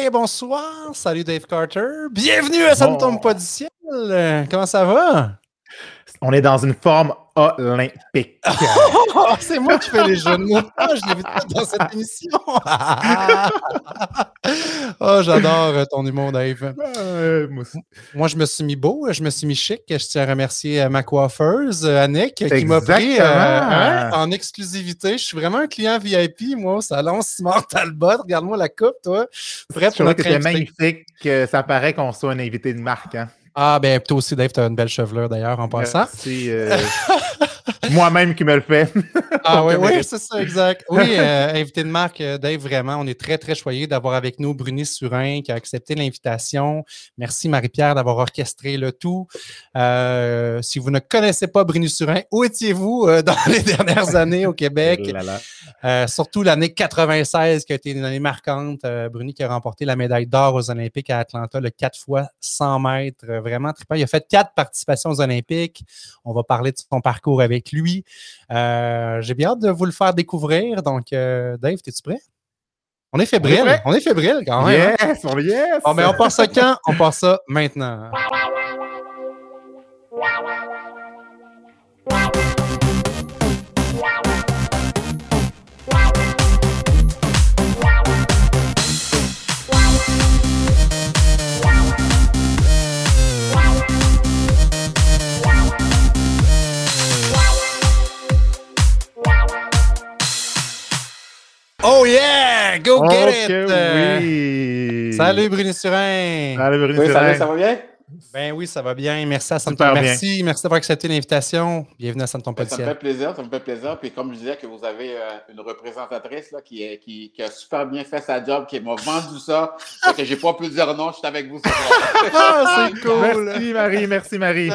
Hey, bonsoir. Salut Dave Carter. Bienvenue à Ça ne tombe pas du ciel. Comment ça va? On est dans une forme olympique. c'est moi qui fais les jeux de mots. Ah, je l'ai vu dans cette émission. oh, j'adore euh, ton humour, Dave. moi, je me suis mis beau, je me suis mis chic. Je tiens à remercier euh, ma coiffeuse, euh, Annick, qui m'a pris en exclusivité. Je suis vraiment un client VIP, moi, au salon Simon Talbot. Regarde-moi la coupe, toi. Prêt pour notre que magnifique. Ça paraît qu'on soit un invité de marque. Hein? Ah, ben, toi aussi, Dave, tu as une belle chevelure d'ailleurs en passant. C'est euh, moi-même qui me le fais. ah, oui, oui, c'est ça, exact. Oui, euh, invité de marque, euh, Dave, vraiment, on est très, très choyés d'avoir avec nous Bruni Surin qui a accepté l'invitation. Merci, Marie-Pierre, d'avoir orchestré le tout. si vous ne connaissez pas Bruni Surin, où étiez-vous dans les dernières années au Québec? surtout l'année 96 qui a été une année marquante. Bruni qui a remporté la médaille d'or aux Olympiques à Atlanta, le 4 fois 100 mètres vraiment trippant. Il a fait quatre participations aux Olympiques. On va parler de son parcours avec lui. Euh, j'ai bien hâte de vous le faire découvrir. Donc, euh, Dave, es-tu prêt? On est fébrile. On est, fébrile quand même. Hein? Yes, on yes. Bon, mais on passe ça quand? On passe ça maintenant. Oh yeah! Go get it! Oui. Salut Bruni Surin! Salut Bruni Surin! Salut, ça va bien? Ben oui, ça va bien. Merci à Santon. Merci, merci d'avoir accepté l'invitation. Bienvenue à Santon ben, Ça me fait plaisir, ça me fait plaisir. Puis comme je disais que vous avez euh, une représentatrice là, qui, est, qui, qui, a super bien fait sa job, qui m'a vendu ça, fait que j'ai pas pu dire non, je suis avec vous. ah, c'est cool. Merci Marie, merci Marie.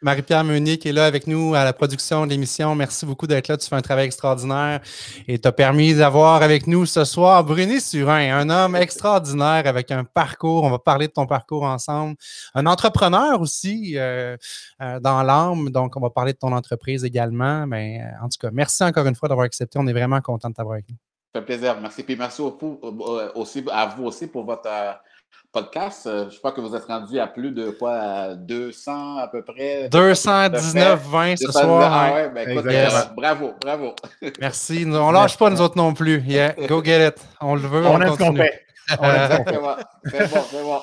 Marie-Pierre Meunier qui est là avec nous à la production de l'émission. Merci beaucoup d'être là. Tu fais un travail extraordinaire et tu as permis d'avoir avec nous ce soir Bruni Surin, un homme extraordinaire avec un parcours. On va parler de ton parcours ensemble. Un entrepreneur aussi euh, euh, dans l'âme. Donc, on va parler de ton entreprise également. Mais euh, en tout cas, merci encore une fois d'avoir accepté. On est vraiment content de t'avoir avec nous. Ça fait plaisir. Merci. Puis merci aussi à vous aussi pour votre podcast. Je crois que vous êtes rendu à plus de quoi 200 à peu près? 219, 20 ce soir. Ah ouais, ben, écoute, bravo, bravo. Merci. On lâche pas nous autres non plus. Yeah, go get it. On le veut. On, on aime ce qu'on fait. On C'est bon, c'est bon.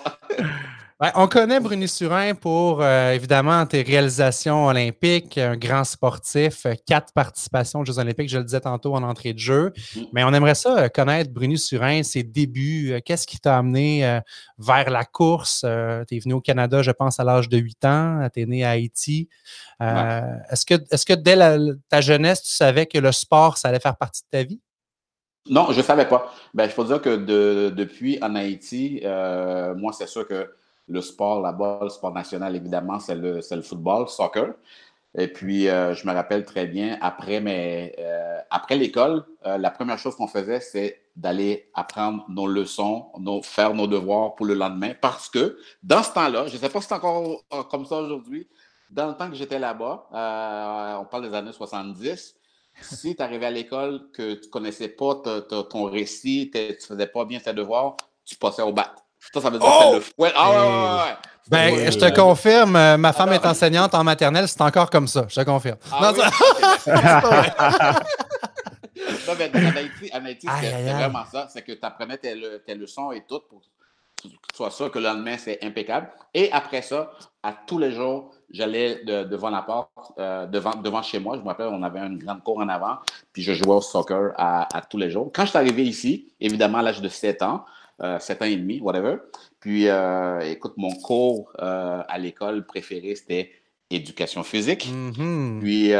On connaît Bruni Surin pour euh, évidemment tes réalisations olympiques, un grand sportif, euh, quatre participations aux Jeux olympiques, je le disais tantôt en entrée de jeu. Mm. Mais on aimerait ça euh, connaître Bruni Surin, ses débuts. Qu'est-ce qui t'a amené vers la course? tu es venu au Canada, je pense, à l'âge de 8 ans. Tu es né à Haïti. Est-ce que, est que dès ta jeunesse, tu savais que le sport, ça allait faire partie de ta vie? Non, je ne savais pas. Ben, je peux dire que depuis en Haïti, moi, c'est sûr que le sport là-bas, le sport national, évidemment, c'est le, le, football, soccer. Et puis, euh, je me rappelle très bien, après, mes, euh, après l'école, euh, la première chose qu'on faisait, c'est d'aller apprendre nos leçons, faire nos devoirs pour le lendemain. Parce que dans ce temps-là, je ne sais pas si c'est encore comme ça aujourd'hui, dans le temps que j'étais là-bas, on parle des années 70, si tu arrivais à l'école, que tu ne connaissais pas ton récit, tu ne faisais pas bien tes devoirs, tu passais au bat. Ça, ça veut dire oh! le Ah ouais, ouais, ouais. Ben, je te confirme, euh, ma femme est enseignante en maternelle, c'est encore comme ça, je te confirme. Ah, non, non, mais en Haïti, Haïti c'est vraiment ça, c'est que tu apprenais tes, tes, leçons et tout pour que tu sois sûr que le lendemain, c'est impeccable. Et après ça, à tous les jours, j'allais devant la porte, euh, devant, devant chez moi. Je me rappelle, on avait une grande cour en avant, puis je jouais au soccer à, à tous les jours. Quand je suis arrivé ici, évidemment, à l'âge de 7 ans, euh, sept ans et demi, whatever. Puis, euh, écoute, mon cours euh, à l'école préféré, c'était éducation physique. Mm-hmm. Puis,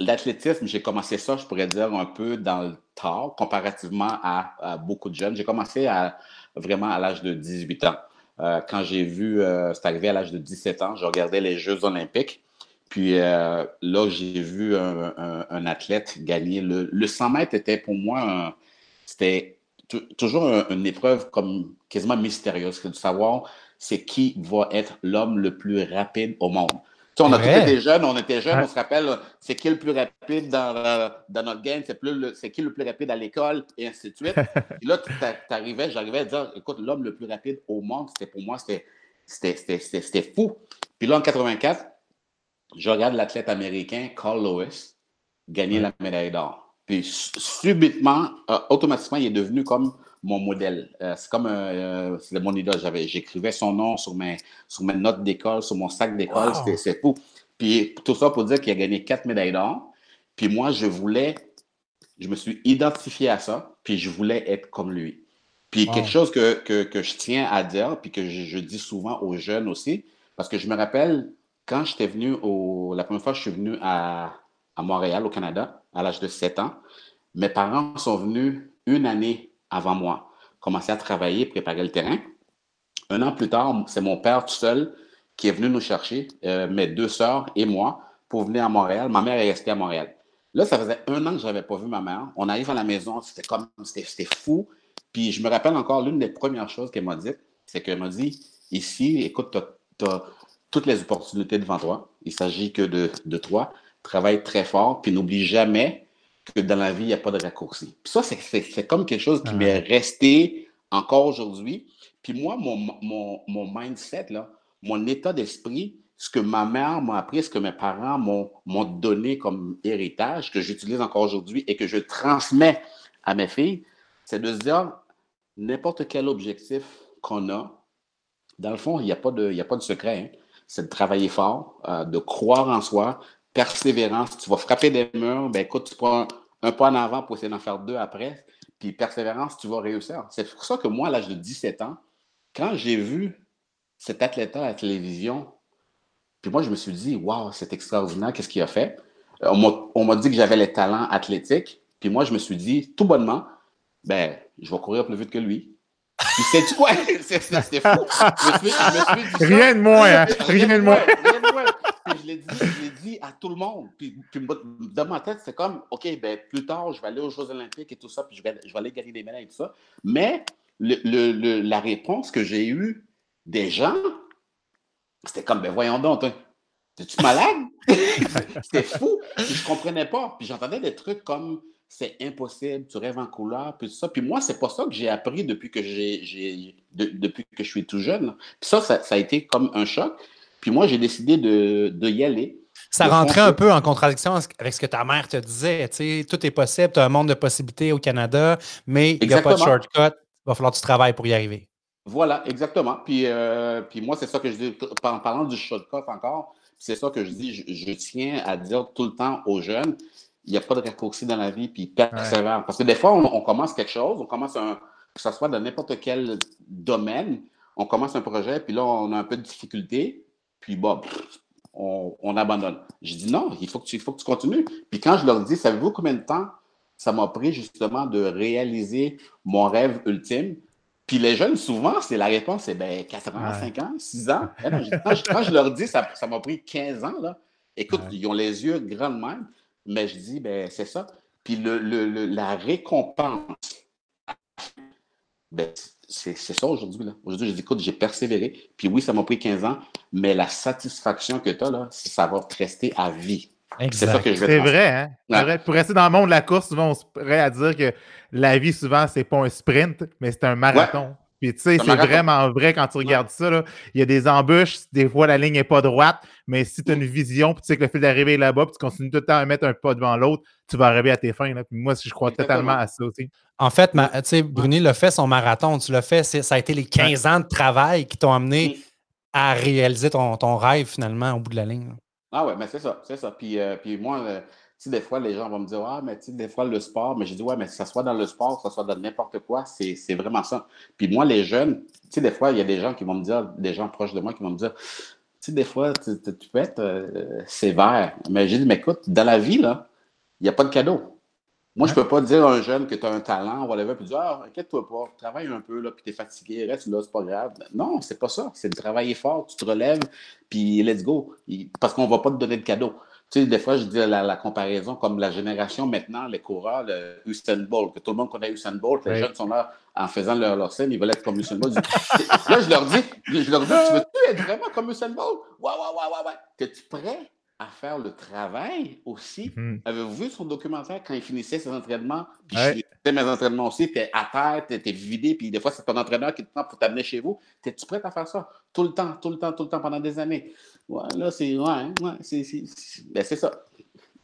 l'athlétisme, j'ai commencé ça, je pourrais dire, un peu dans le tard, comparativement à, beaucoup de jeunes. J'ai commencé à, vraiment à l'âge de 18 ans. quand j'ai vu, c'est arrivé à l'âge de 17 ans, je regardais les Jeux olympiques. Puis là, j'ai vu un, athlète gagner. Le, le 100 mètres était pour moi, c'était toujours une épreuve comme quasiment mystérieuse, c'est de savoir c'est qui va être l'homme le plus rapide au monde. on a tous été jeunes, on était jeunes, on se rappelle, c'est qui le plus rapide dans, dans notre game, c'est qui le plus rapide à l'école, et ainsi de suite. Puis là, tu arrivais, j'arrivais à dire, écoute, l'homme le plus rapide au monde, c'était pour moi, c'était fou. Puis là, en 84, je regarde l'athlète américain Carl Lewis gagner la médaille d'or. Puis subitement, euh, automatiquement, il est devenu comme mon modèle. Euh, c'est comme euh, c'est mon idole. j'écrivais son nom sur mes, sur mes notes d'école, sur mon sac d'école. C'est fou. Puis tout ça pour dire qu'il a gagné quatre médailles d'or. Puis moi, je voulais, je me suis identifié à ça, puis je voulais être comme lui. Puis quelque chose que, que, je tiens à dire, puis que je, dis souvent aux jeunes aussi, parce que je me rappelle quand j'étais venu au, la première fois que je suis venu à, à Montréal, au Canada, à l'âge de 7 ans, mes parents sont venus une année avant moi, commencer à travailler, préparer le terrain. Un an plus tard, c'est mon père tout seul qui est venu nous chercher, euh, mes deux sœurs et moi, pour venir à Montréal. Ma mère est restée à Montréal. Là, ça faisait un an que je n'avais pas vu ma mère. On arrive à la maison, c'était comme, c'était fou. Puis je me rappelle encore, l'une des premières choses qu'elle m'a dit, c'est qu'elle m'a dit, ici, écoute, tu as, toutes les opportunités devant toi. Il s'agit que de, de toi. Travaille très fort, puis n'oublie jamais que dans la vie, il n'y a pas de raccourci. Puis ça, c'est comme quelque chose qui m'est resté encore aujourd'hui. Puis moi, mon, mon, mon, mindset, là, mon état d'esprit, ce que ma mère m'a appris, ce que mes parents m'ont donné comme héritage, que j'utilise encore aujourd'hui et que je transmets à mes filles, c'est de se dire, n'importe quel objectif qu'on a, dans le fond, il n'y a, pas de, a pas de secret. Hein. C'est de travailler fort, euh, de croire en soi, persévérance. Tu vas frapper des murs, ben écoute, tu prends un, pas en avant pour essayer d'en faire deux après. Puis persévérance, tu vas réussir. C'est pour ça que moi, à l'âge de 17 ans, quand j'ai vu cet athlète à la télévision, puis moi, je me suis dit, waouh, c'est extraordinaire, qu'est-ce qu'il a fait? Euh, on m'a dit que j'avais les talents athlétiques. Puis moi, je me suis dit, tout bonnement, ben, je vais courir plus vite que lui. Puis sais-tu quoi? C'était fou. Rien de moins, hein? Rien de moins je l'ai dit, je l'ai dit à tout le monde. Puis, dans ma tête, c'est comme, OK, ben, plus tard, je vais aller aux Jeux Olympiques et tout ça, puis je vais, je vais aller gagner des médailles et tout ça. Mais le, la réponse que j'ai eue des gens, c'était comme, ben voyons donc, es-tu malade? c'était fou. Puis je comprenais pas. Puis j'entendais des trucs comme, c'est impossible, tu rêves en couleur, puis tout ça. Puis moi, c'est pas ça que j'ai appris depuis que j'ai, depuis que je suis tout jeune. Puis ça, ça, ça, a été comme un choc. Puis moi, j'ai décidé de, y aller. Ça rentrait un peu en contradiction avec ce que ta mère te disait. Tout est possible, tu as un monde de possibilités au Canada, mais il n'y a pas de shortcut. Il va falloir que tu travailles pour y arriver. Voilà, exactement. Puis, euh, puis moi, c'est ça que je dis, en parlant du shortcut encore, c'est ça que je dis, je, tiens à dire tout le temps aux jeunes, il n'y a pas de raccourci dans la vie, puis persévère. Parce que des fois, on, commence quelque chose, on commence un, que ce soit dans n'importe quel domaine, on commence un projet, puis là, on a un peu de difficulté, puis bon, on, abandonne. Je dis non, il faut que, tu, faut que tu continues. Puis quand je leur dis, savez-vous combien de temps ça m'a pris justement de réaliser mon rêve ultime? Puis les jeunes, souvent, c'est la réponse, c'est ben 4 ans, 5 ans, 6 ans. Eh quand, je, leur dis, ça, ça m'a pris 15 ans, là. Écoute, ils ont les yeux grands de même, mais je dis, ben c'est ça. Puis le, la récompense, ben, c'est ça aujourd'hui. Aujourd'hui, je dis, écoute, j'ai persévéré. Puis oui, ça m'a pris 15 ans, mais la satisfaction que tu as, là, ça va rester à vie. C'est ça que je C'est vrai, hein? vrai. Pour rester dans le monde de la course, souvent, on se pourrait à dire que la vie, souvent, c'est pas un sprint, mais c'est un marathon. Puis tu sais, c'est vraiment vrai quand tu regardes ça. Là. Il y a des embûches, des fois la ligne n'est pas droite, mais si tu as une vision, puis tu sais que le fil d'arrivée est là-bas, puis tu continues tout le temps à mettre un pas devant l'autre, tu vas arriver à tes fins. Là. Puis moi, je crois totalement à ça aussi. En fait, tu sais, Bruni l'a fait son marathon, tu l'as fait, ça a été les 15 ans de travail qui t'ont amené mm. à réaliser ton, ton, rêve finalement au bout de la ligne. Ah ouais, mais c'est ça, c'est ça. Puis, euh, puis moi, euh, sais, des fois, les gens vont me dire Ah, mais tu sais, des fois, le sport, mais je dis Ouais, mais que ce soit dans le sport, que ce soit dans n'importe quoi, c'est vraiment ça. Puis moi, les jeunes, tu sais, des fois, il y a des gens qui vont me dire, des gens proches de moi qui vont me dire Tu sais, des fois, tu, peux être euh, sévère. Mais j'ai dit Mais écoute, dans la vie, là, il n'y a pas de cadeau. Moi, je ne peux pas dire à un jeune que tu as un talent, whatever, puis dire Ah, inquiète-toi pas, travaille un peu, là, puis tu es fatigué, reste là, c'est pas grave. Non, c'est pas ça. C'est de travailler fort, tu te relèves, puis let's go. Parce qu'on ne va pas te donner de cadeau. Tu sais, des fois, je dis la, comparaison comme la génération maintenant, les coureurs, le Usain Bolt, que tout le monde connaît Usain Bolt, les jeunes sont là en faisant leur, leur scène, ils veulent être comme Usain Bolt. là, je leur dis, je leur dis, tu veux-tu être vraiment comme Usain Bolt? Ouais, ouais, ouais, ouais, ouais. Es-tu prêt à faire le travail aussi? Hmm. Avez-vous vu son documentaire quand il finissait ses entraînements? Puis je finissais mes entraînements aussi, tu es à terre, tu es, vidé, puis des fois, c'est ton entraîneur qui te prend pour t'amener chez vous. Es-tu prêt à faire ça? Tout le temps, tout le temps, tout le temps, pendant des années. Ouais, là, c'est. Ouais, ouais, c'est ben, ça.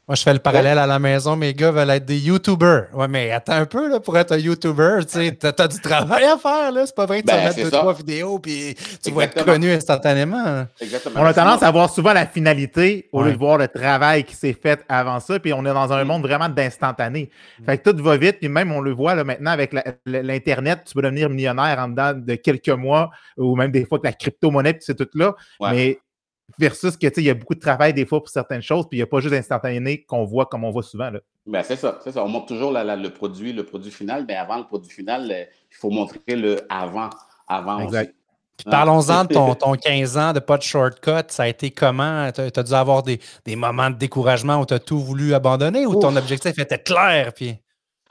Moi, je fais le parallèle à la maison, mes gars veulent être des YouTubers. Ouais, mais attends un peu, là, pour être un YouTuber, tu sais, t'as as du travail à faire, là. C'est pas vrai que tu vas ben, mettre deux, trois vidéos, puis tu vas être connu instantanément. Exactement. On a tendance à voir souvent la finalité au lieu de voir le travail qui s'est fait avant ça, puis on est dans un mm. monde vraiment d'instantané. Mm. Fait que tout va vite, puis même on le voit là, maintenant avec l'Internet, tu peux devenir millionnaire en dedans de quelques mois, ou même des fois avec la crypto-monnaie, puis c'est tout là. Mais Versus que, il y a beaucoup de travail des fois pour certaines choses, puis il n'y a pas juste instantané qu'on voit comme on voit souvent. Là. Ben, c'est ça, c'est ça. On montre toujours le produit, le produit final, mais avant le produit final, euh, il faut montrer le avant. avant exact. Parlons-en de ton, ton, 15 ans de pas de shortcut. Ça a été comment? Tu as, dû avoir des, moments de découragement où tu as tout voulu abandonner ou ton objectif était clair? Puis...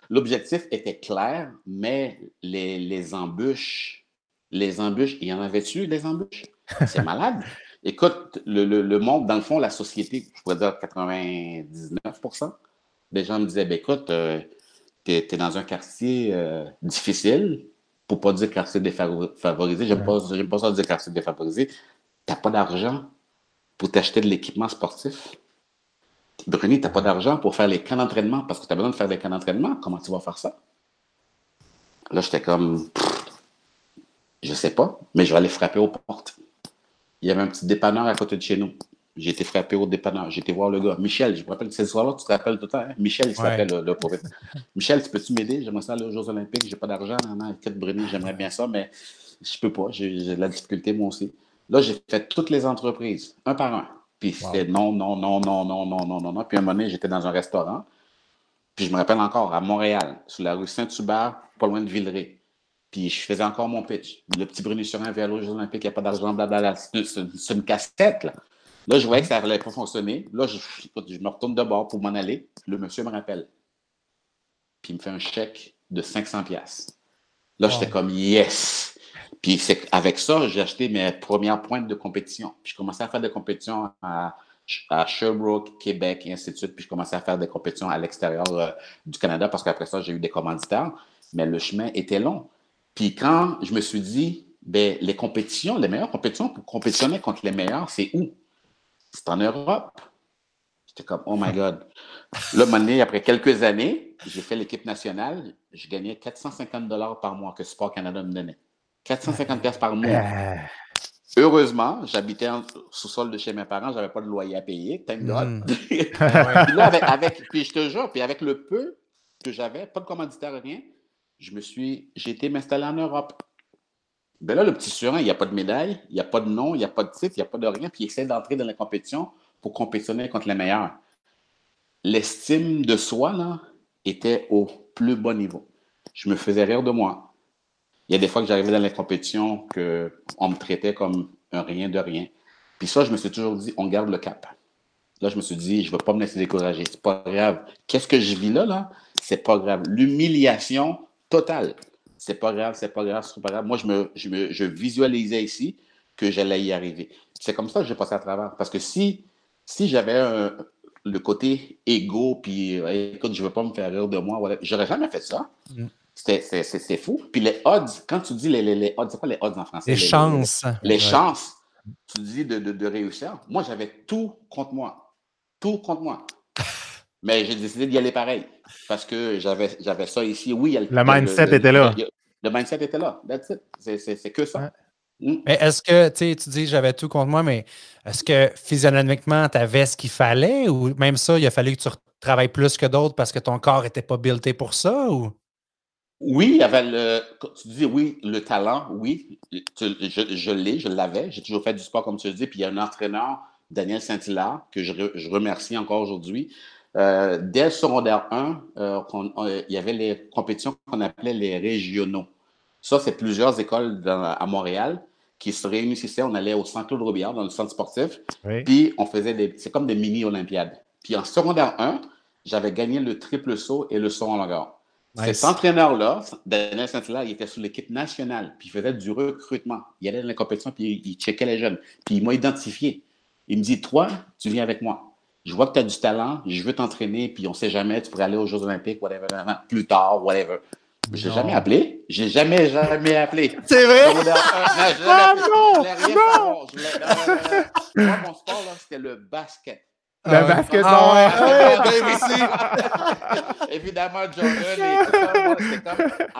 L'objectif était clair, mais les, les embûches, les embûches, il y en avait-tu, les embûches? C'est malade. Écoute, le, monde, dans le fond, la société, je pourrais dire 99% des gens me disaient ben, écoute, euh, tu es, dans un quartier euh, difficile, pour pas dire quartier défavorisé, j'aime pas, pas ça dire quartier défavorisé. Tu n'as pas d'argent pour t'acheter de l'équipement sportif. Bruni, tu n'as pas d'argent pour faire les camps d'entraînement parce que tu as besoin de faire des camps d'entraînement. Comment tu vas faire ça? Là, j'étais comme, je sais pas, mais je vais aller frapper aux portes il y avait un petit dépanneur à côté de chez nous. J'ai été frappé au dépanneur. J'ai été voir le gars. Michel, je me rappelle, ce soir-là, tu te rappelles tout le temps. Hein? Michel, il s'appelle le, le Michel, tu peux-tu m'aider? J'aimerais ça aller aux Jeux Olympiques. J'ai pas d'argent. Non, non, Bruni, j'aimerais bien ça, mais je peux pas. J'ai de la difficulté, moi aussi. Là, j'ai fait toutes les entreprises, un par un. Puis c'était non, non, non, non, non, non, non, non, non. Puis à un moment donné, j'étais dans un restaurant. Puis je me rappelle encore, à Montréal, sur la rue Saint-Hubert, pas loin de Villeray. Puis je faisais encore mon pitch. Le petit Bruno Surin vers aux Jeux Olympiques, il n'y a pas d'argent, blablabla. C'est une cassette, là. Là, je voyais que ça n'allait pas fonctionner. Là, je, je, me retourne de bord pour m'en aller. Le monsieur me rappelle. Puis il me fait un chèque de 500 pièces. Là, j'étais comme yes. Puis avec ça, j'ai acheté mes premières pointes de compétition. Puis je commençais à faire des compétitions à, à Sherbrooke, Québec, et ainsi de suite. Puis je commençais à faire des compétitions à l'extérieur euh, du Canada parce qu'après ça, j'ai eu des commanditaires. Mais le chemin était long. Puis quand je me suis dit, ben, les compétitions, les meilleures compétitions pour compétitionner contre les meilleurs, c'est où? C'est en Europe. J'étais comme, oh my God. Là, après quelques années, j'ai fait l'équipe nationale. Je gagnais 450 dollars par mois que Sport Canada me donnait. 450 pièces par mois. Euh. Heureusement, j'habitais sous-sol de chez mes parents, je n'avais pas de loyer à payer, thank God. Hmm. puis là, avec, puis je te jure, puis avec le peu que j'avais, pas de commanditaire, rien, je me suis, j'ai été m'installer en Europe. Ben là, le petit Surin, il n'y a pas de médaille, il n'y a pas de nom, il n'y a pas de titre, il n'y a pas de rien, puis il essaie d'entrer dans la compétition pour compétitionner contre les meilleurs. L'estime de soi, là, était au plus bas niveau. Je me faisais rire de moi. Il y a des fois que j'arrivais dans les compétitions qu'on me traitait comme un rien de rien. Puis ça, je me suis toujours dit, on garde le cap. Là, je me suis dit, je ne vais pas me laisser décourager. C'est pas grave. Qu'est-ce que je vis là, là? C'est pas grave. L'humiliation, total. C'est pas grave, c'est pas grave, c'est pas grave. Moi, je, me, je, me, je visualisais ici que j'allais y arriver. C'est comme ça que j'ai passé à travers. Parce que si, si j'avais le côté égo, puis écoute, je ne veux pas me faire rire de moi, voilà, j'aurais jamais fait ça. Mm. C'est fou. Puis les odds, quand tu dis les, les, odds, c'est quoi les odds en français? Les, chances. Les, chances, tu dis de, de, de réussir. Moi, j'avais tout contre moi. Tout contre moi. Mais j'ai décidé d'y aller pareil parce que j'avais, j'avais ça ici. Oui, le, mindset était là. Le, mindset était là. That's it. C'est, que ça. Mm. Mais est-ce que, tu dis j'avais tout contre moi, mais est-ce que physionomiquement, tu avais ce qu'il fallait ou même ça, il a fallu que tu travailles plus que d'autres parce que ton corps n'était pas buildé pour ça? Ou? Oui, il y avait le. Tu dis oui, le talent, oui. je, je l'ai, je l'avais. J'ai toujours fait du sport, comme tu le dis. Puis il y a un entraîneur, Daniel Saint-Hilaire, que je, je remercie encore aujourd'hui, euh, dès le secondaire 1, euh, il y avait les compétitions qu'on appelait les régionaux. Ça, c'est plusieurs écoles à Montréal qui se réunissaient. On allait au centre Claude Robillard, dans le centre sportif. Puis, on faisait des. C'est comme des mini-Olympiades. Puis en secondaire 1, j'avais gagné le triple saut et le saut en longueur. Cet entraîneur-là, Daniel Saint-Hilaire, il était sur l'équipe nationale, puis il faisait du recrutement. Il allait dans les compétitions, puis il checkait les jeunes. Puis il m'a identifié. Il me dit Toi, tu viens avec moi. Je vois que tu as du talent, je veux t'entraîner, puis on ne sait jamais, tu pourrais aller aux Jeux Olympiques, whatever, plus tard, whatever. Je l'ai jamais appelé. J'ai jamais, jamais appelé. C'est vrai? Ah non, non, Moi, mon sport, c'était le basket. Le ah, ouais, ouais, Évidemment, Jordan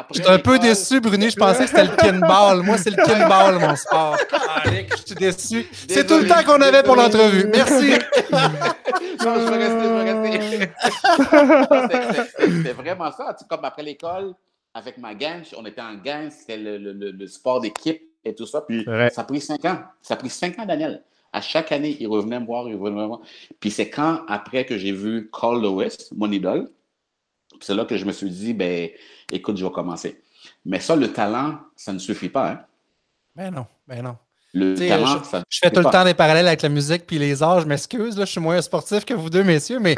Je suis un peu déçu, Bruni. Je pensais que c'était le kinball. Moi, c'est le kinball, mon sport. je suis déçu. C'est tout le temps qu'on avait pour l'entrevue. Merci. non, je vais rester, je vais rester. C'était vraiment ça. comme après l'école, avec ma gang, on était en gang, c'était le, le, le, sport d'équipe et tout ça. Puis ça a pris cinq ans. Ça a pris cinq ans, Daniel. À chaque année, il revenait me voir, il revenait me voir. Puis c'est quand, après que j'ai vu Carl Lewis, mon idole, c'est là que je me suis dit, ben, écoute, je vais commencer. Mais ça, le talent, ça ne suffit pas. Hein? Ben non, ben non. Le talent, je, je fais tout le temps des parallèles avec la musique puis les arts. Je m'excuse, je suis moins sportif que vous deux, messieurs, mais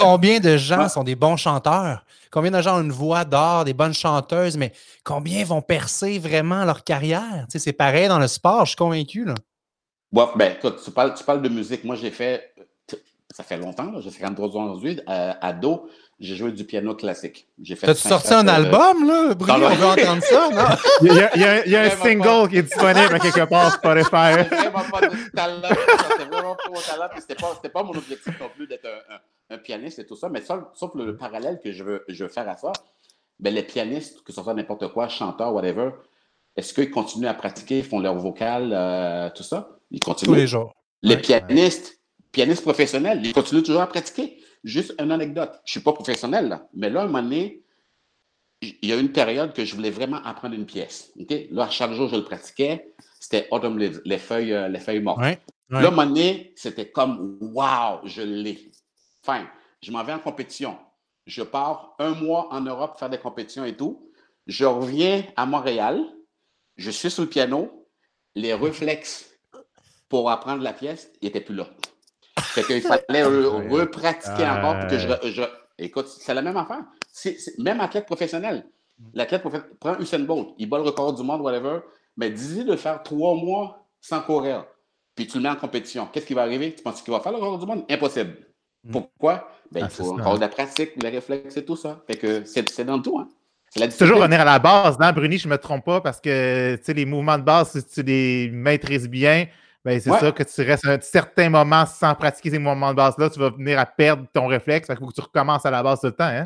combien de gens sont des bons chanteurs? Combien de gens ont une voix d'or, des bonnes chanteuses, mais combien vont percer vraiment leur carrière? C'est pareil dans le sport, je suis convaincu. Là. Ouais, ben, écoute, tu parles, tu parles de musique. Moi, j'ai fait, ça fait longtemps, j'ai 53 ans aujourd'hui, euh, ado, j'ai joué du piano classique. T'as-tu sorti un album, là? Bruno, on veut entendre ça, non? il y a, il y a, il y a un single qui est disponible à quelque part sur Spotify. C'était vraiment pas de talent. C'était vraiment pas mon talent. C'était pas, pas mon objectif non plus d'être un, un, pianiste et tout ça. Mais sauf, le, parallèle que je veux, je veux faire à ça, ben, les pianistes, que ce soit n'importe quoi, chanteurs, whatever, est-ce qu'ils continuent à pratiquer, font leur vocal, euh, tout ça? Ils continuent. Tous les jours. Les pianistes, pianistes professionnels, ils continuent toujours à pratiquer. Juste une anecdote. Je ne suis pas professionnel, là, mais là, à un moment donné, il y a une période que je voulais vraiment apprendre une pièce. Là, chaque jour, je le pratiquais. C'était Autumn les feuilles, euh, les feuilles mortes. Là, à un moment donné, c'était comme Wow, je l'ai. Enfin, je m'en vais en compétition. Je pars un mois en Europe faire des compétitions et tout. Je reviens à Montréal. Je suis sur le piano. Les réflexes pour apprendre la pièce, il n'était plus là. Fait qu'il fallait repratiquer encore pour que je, Écoute, c'est la même affaire. même athlète professionnel. L'athlète professionnel prend Usain Bolt, il bat le record du monde, whatever, mais dis-lui de faire trois mois sans courir, puis tu le mets en compétition. Qu'est-ce qui va arriver? Tu penses qu'il va faire le record du monde? Impossible. Mm. Pourquoi? Ben, il ah, faut encore de la pratique, les réflexes et tout ça. Fait que c'est dans tout, hein? C'est toujours revenir à la base, non, Bruni, je ne me trompe pas, parce que les mouvements de base, si tu les maîtrises bien, ben, c'est ça que tu restes un certain moment sans pratiquer ces mouvements de base-là, tu vas venir à perdre ton réflexe. Il faut que tu recommences à la base tout le temps. Hein?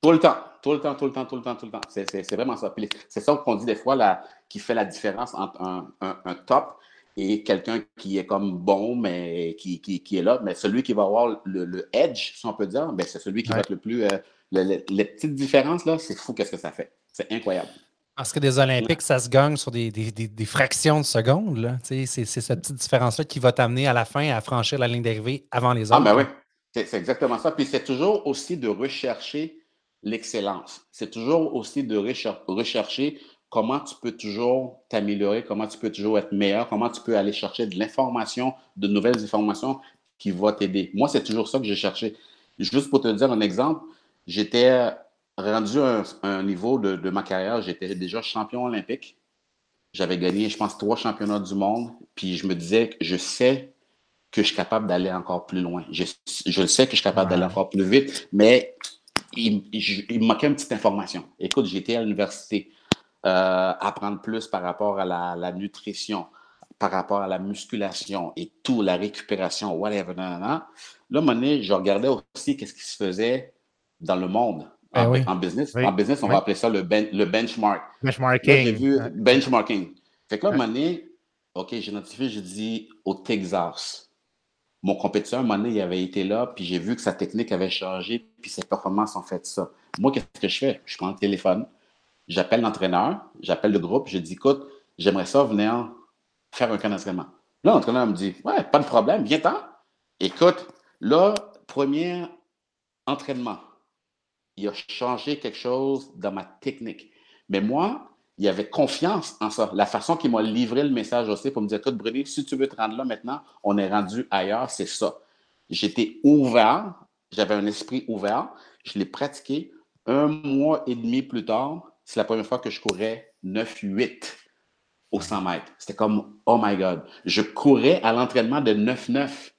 Tout le temps, tout le temps, tout le temps, tout le temps, tout le temps. C'est vraiment ça. C'est ça qu'on dit des fois là, qui fait la différence entre un, top et quelqu'un qui est comme bon, mais qui, qui, est là. Mais celui qui va avoir le, edge, si on peut dire, ben, c'est celui qui va être le plus. Euh, les petites différences, là, c'est fou qu'est-ce que ça fait. C'est incroyable. Parce que des Olympiques, ça se gagne sur des, fractions de secondes. C'est, cette petite différence-là qui va t'amener à la fin à franchir la ligne d'arrivée avant les autres. Ah, ben oui, c'est, exactement ça. Puis c'est toujours aussi de rechercher l'excellence. C'est toujours aussi de rechercher comment tu peux toujours t'améliorer, comment tu peux toujours être meilleur, comment tu peux aller chercher de l'information, de nouvelles informations qui vont t'aider. Moi, c'est toujours ça que j'ai cherché. Juste pour te dire un exemple, j'étais rendu à un, niveau de, ma carrière, j'étais déjà champion olympique. J'avais gagné, je pense, trois championnats du monde. Puis je me disais que je sais que je suis capable d'aller encore plus loin. Je, je sais que je suis capable d'aller encore plus vite, mais il, me manquait une petite information. Écoute, j'étais à l'université, euh, apprendre plus par rapport à la, nutrition, par rapport à la musculation et tout, la récupération, whatever. Là, à un moment donné, je regardais aussi qu'est-ce qui se faisait dans le monde. Ben en, business, en business, on va appeler ça le, ben, le benchmark. Benchmarking. J'ai vu benchmarking. Fait que là, un moment donné, OK, j'ai notifié, j'ai dit au Texas. Mon compétiteur, un moment donné, il avait été là, puis j'ai vu que sa technique avait changé, puis ses performances ont fait ça. Moi, qu'est-ce que je fais? Je prends le téléphone, j'appelle l'entraîneur, j'appelle le groupe, je dis, écoute, j'aimerais ça venir faire un camp d'entraînement. Là, l'entraîneur me dit, ouais, pas de problème, viens-t'en. Écoute, là, premier entraînement il a changé quelque chose dans ma technique. Mais moi, il y avait confiance en ça. La façon qu'il m'a livré le message aussi pour me dire, écoute, Bruni, si tu veux te rendre là maintenant, on est rendu ailleurs, c'est ça. J'étais ouvert, j'avais un esprit ouvert. Je l'ai pratiqué. Un mois et demi plus tard, c'est la première fois que je courais 9-8 au 100 mètres. C'était comme, oh my God. Je courais à l'entraînement de 9-9.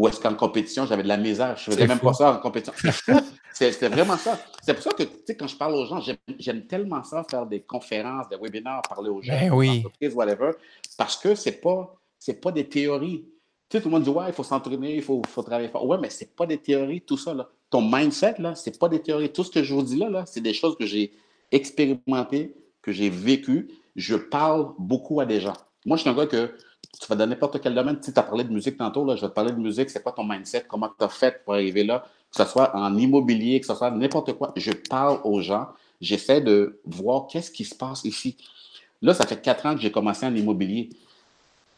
Ou est-ce qu'en compétition, j'avais de la misère? Je faisais même pas ça en compétition. C'était vraiment ça. C'est pour ça que, tu sais, quand je parle aux gens, j'aime tellement ça, faire des conférences, des webinaires, parler aux gens, ben oui. whatever, parce que c'est pas, pas des théories. Tu sais, tout le monde dit, ouais, il faut s'entraîner, il faut, faut, travailler fort. Ouais, mais c'est pas des théories, tout ça, là. Ton mindset, là, c'est pas des théories. Tout ce que je vous dis là, là c'est des choses que j'ai expérimentées, que j'ai vécues. Je parle beaucoup à des gens. Moi, je suis un gars que tu vas dans n'importe quel domaine. Tu as parlé de musique tantôt, là, je vais te parler de musique. C'est quoi ton mindset? Comment tu as fait pour arriver là? Que ce soit en immobilier, que ce soit n'importe quoi. Je parle aux gens. J'essaie de voir qu'est-ce qui se passe ici. Là, ça fait quatre ans que j'ai commencé en immobilier.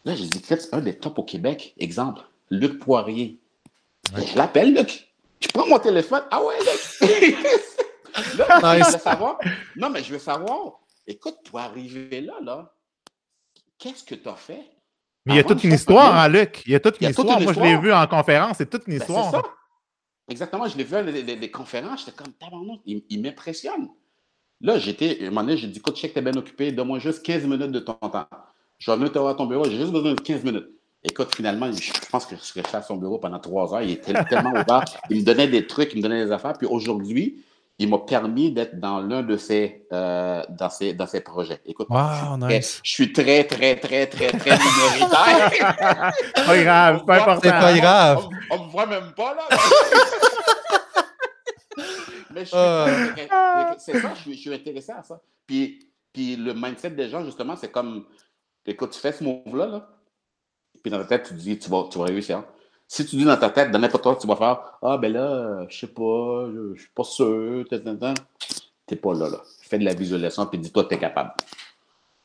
Là, j'ai dit, c'est un des tops au Québec. Exemple, Luc Poirier. Je l'appelle, Luc. Je prends mon téléphone. Ah ouais, Luc. là, je veux savoir. Non, mais je veux savoir. Écoute, pour arriver là, là, qu'est-ce que tu as fait? Mais il y a toute une histoire, hein, Luc. Il y a toute une, histoire. Moi, je l'ai vu en conférence. C'est toute une ben, histoire. Ça. Exactement. Je l'ai vu à des, conférences. J'étais comme, tabarnak, il, il m'impressionne. Là, j'étais, à un moment donné, j'ai dit, écoute, je sais que t'es bien occupé. Donne-moi juste 15 minutes de ton temps. Je vais venir te voir à ton bureau. J'ai juste besoin de 15 minutes. Écoute, finalement, je pense que je serais à son bureau pendant trois heures. Il était tellement ouvert. Il me donnait des trucs, il me donnait des affaires. Puis aujourd'hui, il m'a permis d'être dans l'un de ces, euh, dans ces, dans ces projets. Écoute, je, suis très, très, très, très, très, minoritaire. pas grave, pas important. C'est pas grave. On ne me voit même pas, là. Mais ah. c'est ça, je suis, intéressé à ça. Puis, puis le mindset des gens, justement, c'est comme, écoute, tu fais ce move-là, là, puis dans ta tête, tu te dis, tu vas, tu vas réussir. Si tu dis dans ta tête, dans n'importe quoi, tu vas faire Ah, ben là, je sais pas, je, suis pas sûr, t'es pas là, là. Fais de la visualisation puis dis-toi que tu es capable.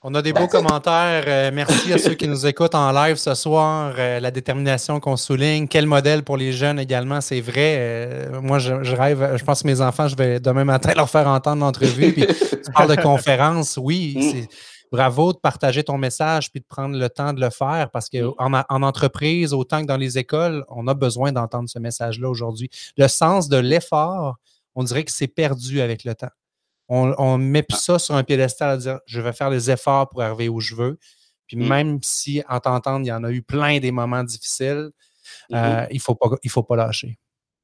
On a des beaux commentaires. Euh, merci à ceux qui nous écoutent en live ce soir. Euh, la détermination qu'on souligne. Quel modèle pour les jeunes également, c'est vrai. Euh, moi, je, rêve, je pense que mes enfants, je vais demain matin leur faire entendre l'entrevue. Puis tu parles de conférence. Oui, mm. Bravo de partager ton message puis de prendre le temps de le faire parce qu'en en entreprise, autant que dans les écoles, on a besoin d'entendre ce message-là aujourd'hui. Le sens de l'effort, on dirait que c'est perdu avec le temps. On ne met plus ça sur un piédestal à dire je vais faire les efforts pour arriver où je veux. Puis mm. même si, en t'entendant, il y en a eu plein des moments difficiles, euh, mm-hmm. il ne faut, pas, faut pas lâcher.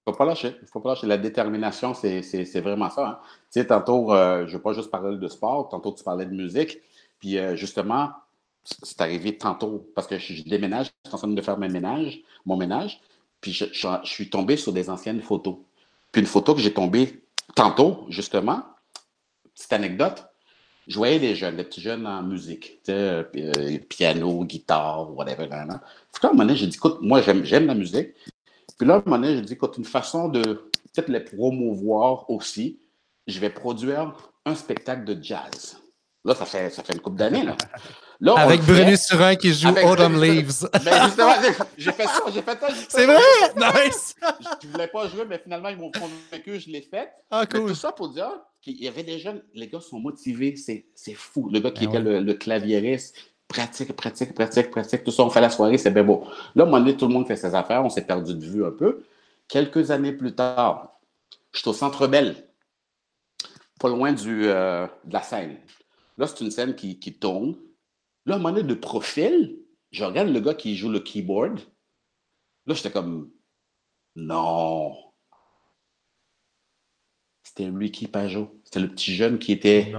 Il ne faut pas lâcher. Il faut pas lâcher. La détermination, c'est vraiment ça. Hein. Tu sais, tantôt, euh, je ne veux pas juste parler de sport, tantôt tu parlais de musique. Puis euh, justement, c'est arrivé tantôt parce que je, déménage, je suis en train de faire mon ménage, mon ménage, puis je, suis tombé sur des anciennes photos. Puis une photo que j'ai tombée tantôt, justement, petite anecdote, je voyais des jeunes, des petits jeunes en musique, euh, piano, guitare, whatever. Là, là. Puis à un moment donné, j'ai dit, écoute, moi, j'aime la musique. Puis là, à un moment donné, j'ai dit, écoute, une façon de peut-être les promouvoir aussi, je vais produire un spectacle de jazz. Là, ça fait, ça fait une couple d'années. Là. Avec Bruno Surin qui joue Autumn Leaves. Ben, justement, j'ai fait ça, j'ai fait ça. C'est vrai? Nice! Je ne voulais pas jouer, mais finalement, ils m'ont convaincu, je l'ai fait. Ah, cool. tout ça pour dire qu'il y avait des jeunes, les gars sont motivés, c'est fou. Le gars qui ben était le, le claviériste, pratique, pratique, pratique, pratique, tout ça, on fait la soirée, c'est bien beau. Là, à un moment donné, tout le monde fait ses affaires, on s'est perdu de vue un peu. Quelques années plus tard, je suis au Centre Belle, pas loin du, euh, de la scène. Là, c'est une scène qui, tourne. Là, à un moment donné, de profil, je regarde le gars qui joue le keyboard. Là, j'étais comme, non. C'était Ricky Pajot. C'était le petit jeune qui était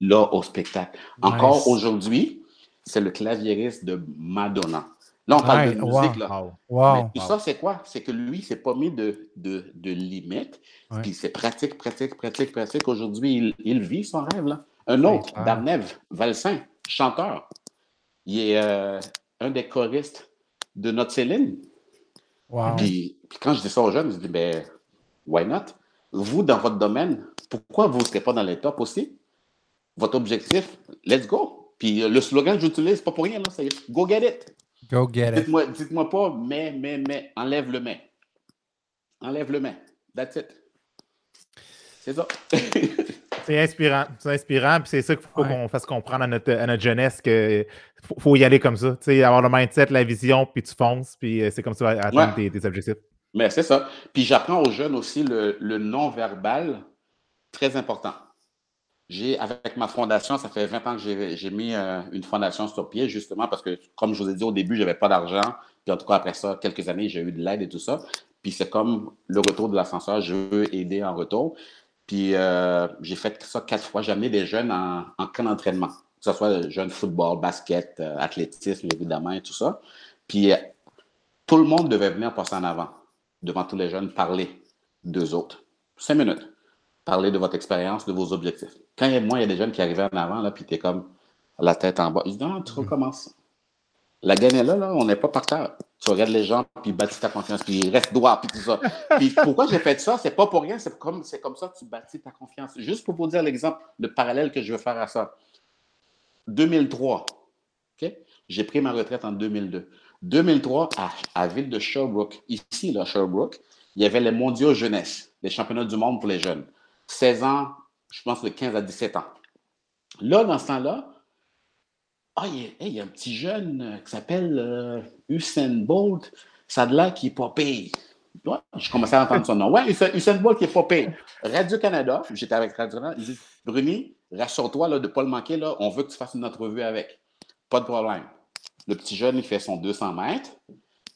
là au spectacle. Encore aujourd'hui, c'est le claviériste de Madonna. Là, on parle de musique. Là. Mais tout ça, c'est quoi? C'est que lui, il s'est pas mis de, de, de limite. Puis c'est pratique, pratique, pratique, pratique. Aujourd'hui, il, il, vit son rêve. Là. Un autre, Darnev Valsin, chanteur. Il est euh, un des choristes de notre Céline. Puis, quand je dis ça aux jeunes, je dis, ben, why not? Vous, dans votre domaine, pourquoi vous ne serez pas dans les tops aussi? Votre objectif, let's go. Puis le slogan que j'utilise, pas pour rien, c'est go get it. Go get it. Dites-moi pas, mais, mais, mais, enlève le mais. Enlève le mais. That's it. C'est ça. C'est inspirant. C'est inspirant. Puis c'est ça qu'il faut qu'on fasse comprendre à notre, à notre jeunesse qu'il faut, y aller comme ça. Tu sais, avoir le mindset, la vision, puis tu fonces. Puis euh, c'est comme ça atteindre tes, tes, objectifs. Mais c'est ça. Puis j'apprends aux jeunes aussi le, le non-verbal, très important. J'ai, avec ma fondation, ça fait 20 ans que j'ai mis euh, une fondation sur pied, justement parce que, comme je vous ai dit au début, je n'avais pas d'argent. Puis en tout cas, après ça, quelques années, j'ai eu de l'aide et tout ça. Puis c'est comme le retour de l'ascenseur, je veux aider en retour. Puis euh, j'ai fait ça quatre fois. J'ai amené des jeunes en, en camp d'entraînement, que ce soit jeunes football, basket, euh, athlétisme, évidemment, et tout ça. Puis tout le monde devait venir passer en avant, devant tous les jeunes, parler d'eux autres. Cinq minutes. Parler de votre expérience, de vos objectifs. Quand il y a, moi, il y a des jeunes qui arrivaient en avant, là, puis tu es comme la tête en bas. Ils disent Non, tu recommences. La gagne est là, là, on n'est pas par terre. Tu regardes les gens, puis bâtis ta confiance, puis reste droit, puis tout ça. Puis pourquoi j'ai fait ça? C'est pas pour rien, c'est comme, c'est comme ça que tu bâtis ta confiance. Juste pour vous dire l'exemple, le parallèle que je veux faire à ça. 2003, OK? J'ai pris ma retraite en 2002. 2003, à, à Ville de Sherbrooke, ici, là, Sherbrooke, il y avait les mondiaux jeunesse, les championnats du monde pour les jeunes. 16 ans, je pense de 15 à 17 ans. Là, dans ce temps-là, ah, il, y a, un petit jeune euh, qui s'appelle euh, Usain Bolt. Ça de l'air qui n'est pas payé. je commençais à entendre son nom. Ouais, Usain Bolt qui n'est pas payé. Radio-Canada, j'étais avec Radio-Canada, il dit Bruni, rassure-toi de ne pas le manquer, là, on veut que tu fasses une entrevue avec. Pas de problème. Le petit jeune, il fait son 200 mètres.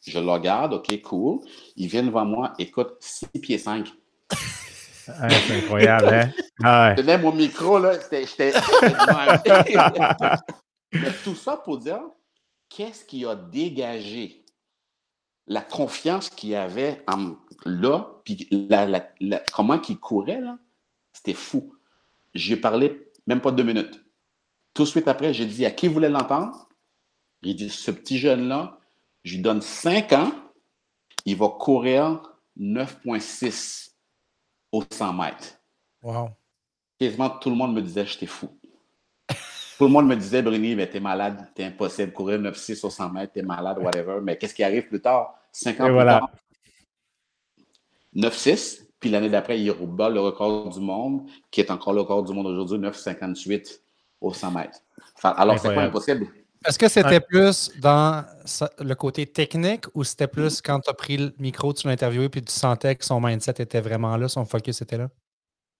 Je le regarde, OK, cool. Il vient devant moi, écoute, 6 pieds 5. c'est incroyable, hein? Ah je tenais mon micro, là, j'étais. Mais tout ça pour dire, qu'est-ce qui a dégagé la confiance qu'il avait en, là, puis comment il courait, là, c'était fou. J'ai parlé même pas deux minutes. Tout de suite après, j'ai dit à qui voulait l'entendre? Il dit ce petit jeune-là, je lui donne 5 ans, il va courir 9,6 au 100 mètres. Wow. Quasiment tout le monde me disait j'étais fou. Tout le monde me disait, Bruni, mais t'es malade, t'es impossible, courir 9-6 au 100 mètres, t'es malade, whatever. Mais qu'est-ce qui arrive plus tard? 5 ans plus tard. 9-6, puis l'année d'après, il bat le record du monde, qui est encore le record du monde aujourd'hui, 9,58 au 100 mètres. alors, c'est pas impossible? Est-ce que c'était plus dans le côté technique ou c'était plus quand tu as pris le micro, tu l'as interviewé, puis tu sentais que son mindset était vraiment là, son focus était là?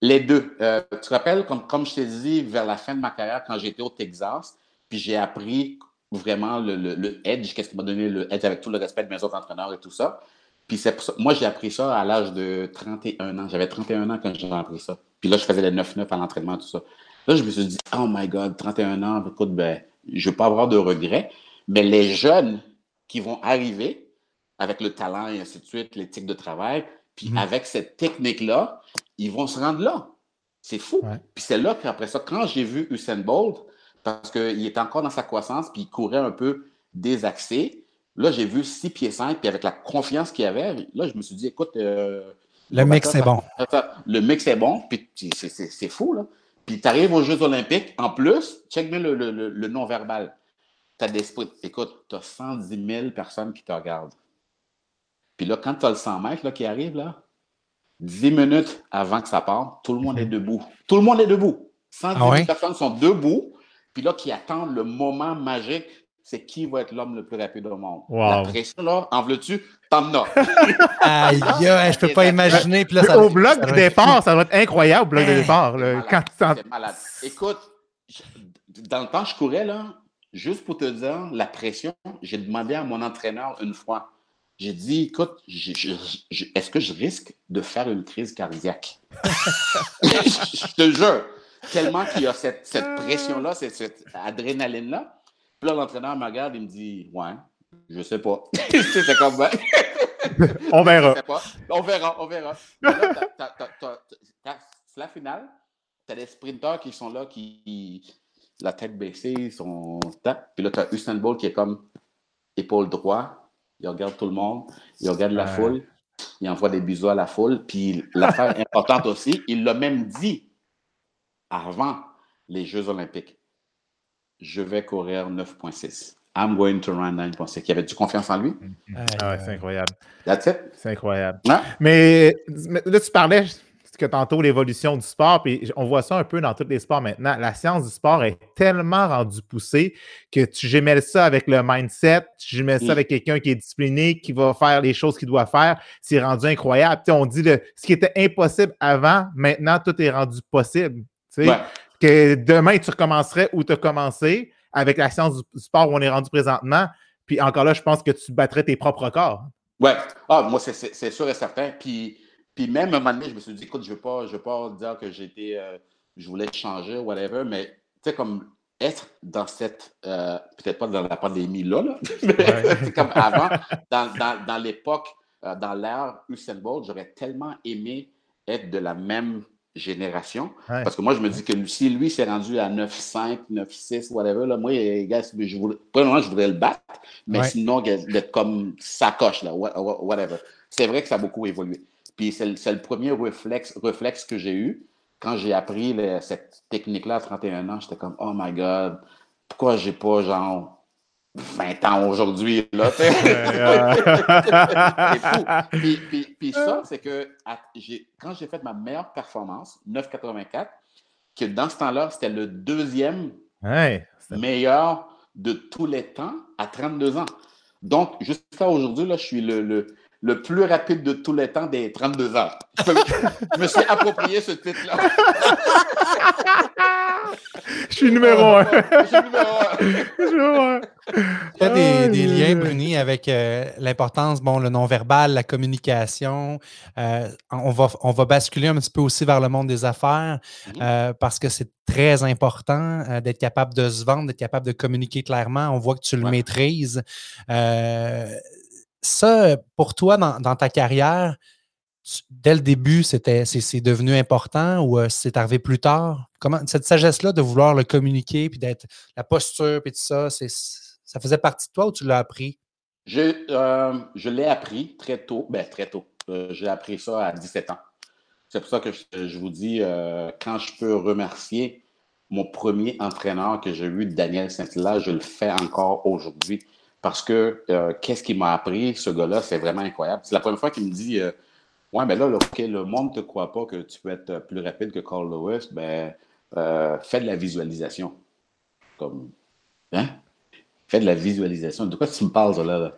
Les deux. Euh, tu te rappelles, comme, comme je t'ai dit, vers la fin de ma carrière, quand j'étais au Texas, puis j'ai appris vraiment le, le, edge, qu'est-ce qui m'a donné le edge avec tout le respect de mes autres entraîneurs et tout ça. Puis c'est moi, j'ai appris ça à l'âge de 31 ans. J'avais 31 ans quand j'ai appris ça. Puis là, je faisais les 9-9 à l'entraînement, tout ça. Là, je me suis dit, oh my God, 31 ans, écoute, ben, je ne veux pas avoir de regrets. Mais les jeunes qui vont arriver avec le talent et ainsi de suite, l'éthique de travail, puis mhm. avec cette technique-là, ils vont se rendre là. C'est fou. Puis c'est là qu'après ça, quand j'ai vu Usain Bolt, parce qu'il était encore dans sa croissance, puis il courait un peu désaxé, là, j'ai vu 6 pieds 5, puis avec la confiance qu'il avait, là, je me suis dit, écoute. Euh, le mec, c'est bon. Le mec, c'est bon, puis c'est fou, là. Puis tu arrives aux Jeux Olympiques, en plus, check bien le, le, non-verbal. Tu as des Écoute, tu as 110 000 personnes qui te regardent. Puis là, quand tu as le 100 mètres là, qui arrive, là, 10 minutes avant que ça parte, tout le monde est debout. Tout le monde est debout. 110 000 ah personnes sont debout, puis là, qui attendent le moment magique, c'est qui va être l'homme le plus rapide au monde. La pression, là, en veux-tu? T'en as. Aïe, je peux pas imaginer. au bloc de départ, ça va être incroyable, au bloc de départ. C'est malade. Écoute, dans le temps, je courais, là, juste pour te dire, la pression, j'ai demandé à mon entraîneur une fois, j'ai dit, écoute, est-ce que je risque de faire une crise cardiaque? je te jure, tellement qu'il y a cette, pression-là, cette, adrénaline-là. Puis là, l'entraîneur me regarde et me dit, ouais, je sais pas. C'est comme On verra. On verra, on verra. C'est la finale. Tu as des sprinteurs qui sont là, qui, la tête baissée, ils sont. Puis là, tu as Usain Bolt qui est comme épaule droite il regarde tout le monde, il regarde la foule, il envoie des bisous à la foule. Puis l'affaire importante aussi, il l'a même dit avant les Jeux Olympiques. Je vais courir 9.6. I'm going to run 9.6. Il avait du confiance en lui. Ah ouais, c'est incroyable. That's it. C'est incroyable. Mais, là, tu parlais, que tantôt l'évolution du sport, puis on voit ça un peu dans tous les sports maintenant. La science du sport est tellement rendue poussée que tu gémelles ça avec le mindset, tu gémelles ça avec quelqu'un qui est discipliné, qui va faire les choses qu'il doit faire. C'est rendu incroyable. on dit le, ce qui était impossible avant, maintenant, tout est rendu possible. Que demain, tu recommencerais où tu as commencé avec la science du sport où on est rendu présentement. Puis encore là, je pense que tu battrais tes propres records. Ouais. Ah, moi, c'est sûr et certain. Puis puis même un moment donné, je me suis dit, écoute, je ne veux, pas, veux pas dire que j'étais, euh, je voulais changer, whatever, mais tu sais, comme être dans cette, euh, peut-être pas dans la pandémie-là, là, mais comme avant, dans, dans, dans l'époque, euh, dans l'ère Usain Bolt, j'aurais tellement aimé être de la même génération. Parce que moi, je me dis que si lui s'est rendu à 9,5, 9,6, whatever, là, moi, gars, je voulais, pas je voudrais le battre, mais sinon, d'être comme sacoche, là, whatever. C'est vrai que ça a beaucoup évolué. Puis c'est le, premier réflexe, réflexe que j'ai eu quand j'ai appris cette technique-là à 31 ans. J'étais comme, oh my God, pourquoi j'ai pas genre 20 ans aujourd'hui? Là, puis, puis, puis, ça, c'est que quand j'ai fait ma meilleure performance, 9,84, que dans ce temps-là, c'était le deuxième meilleur de tous les temps à 32 ans. Donc, jusqu'à aujourd'hui, là, je suis le le plus rapide de tous les temps des 32 heures. Je me suis approprié ce titre-là. Je suis numéro un. Je suis numéro un. Il y a des, des liens, Bruni, avec euh, l'importance, bon, le non-verbal, la communication. Euh, on, va, on va basculer un petit peu aussi vers le monde des affaires mm-hmm. euh, parce que c'est très important d'être capable de se vendre, d'être capable de communiquer clairement. On voit que tu le maîtrises ça, pour toi, dans, ta carrière, dès le début, c'était, c'est, devenu important ou euh, c'est arrivé plus tard? Comment, cette sagesse-là de vouloir le communiquer, puis d'être la posture, puis tout ça, ça faisait partie de toi ou tu l'as appris? Je, euh, l'ai appris très tôt. Ben, très tôt. Euh, j'ai appris ça à 17 ans. C'est pour ça que je, vous dis, quand je peux remercier mon premier entraîneur que j'ai eu, Daniel Saint-Hilaire, je le fais encore aujourd'hui parce que euh, qu'est-ce qu'il m'a appris, ce gars-là, c'est vraiment incroyable. C'est la première fois qu'il me dit euh, Ouais, mais là, le monde ne te croit pas que tu peux être plus rapide que Carl Lewis, ben, euh, fais de la visualisation. Comme, hein? Fais de la visualisation. De quoi tu me parles, là?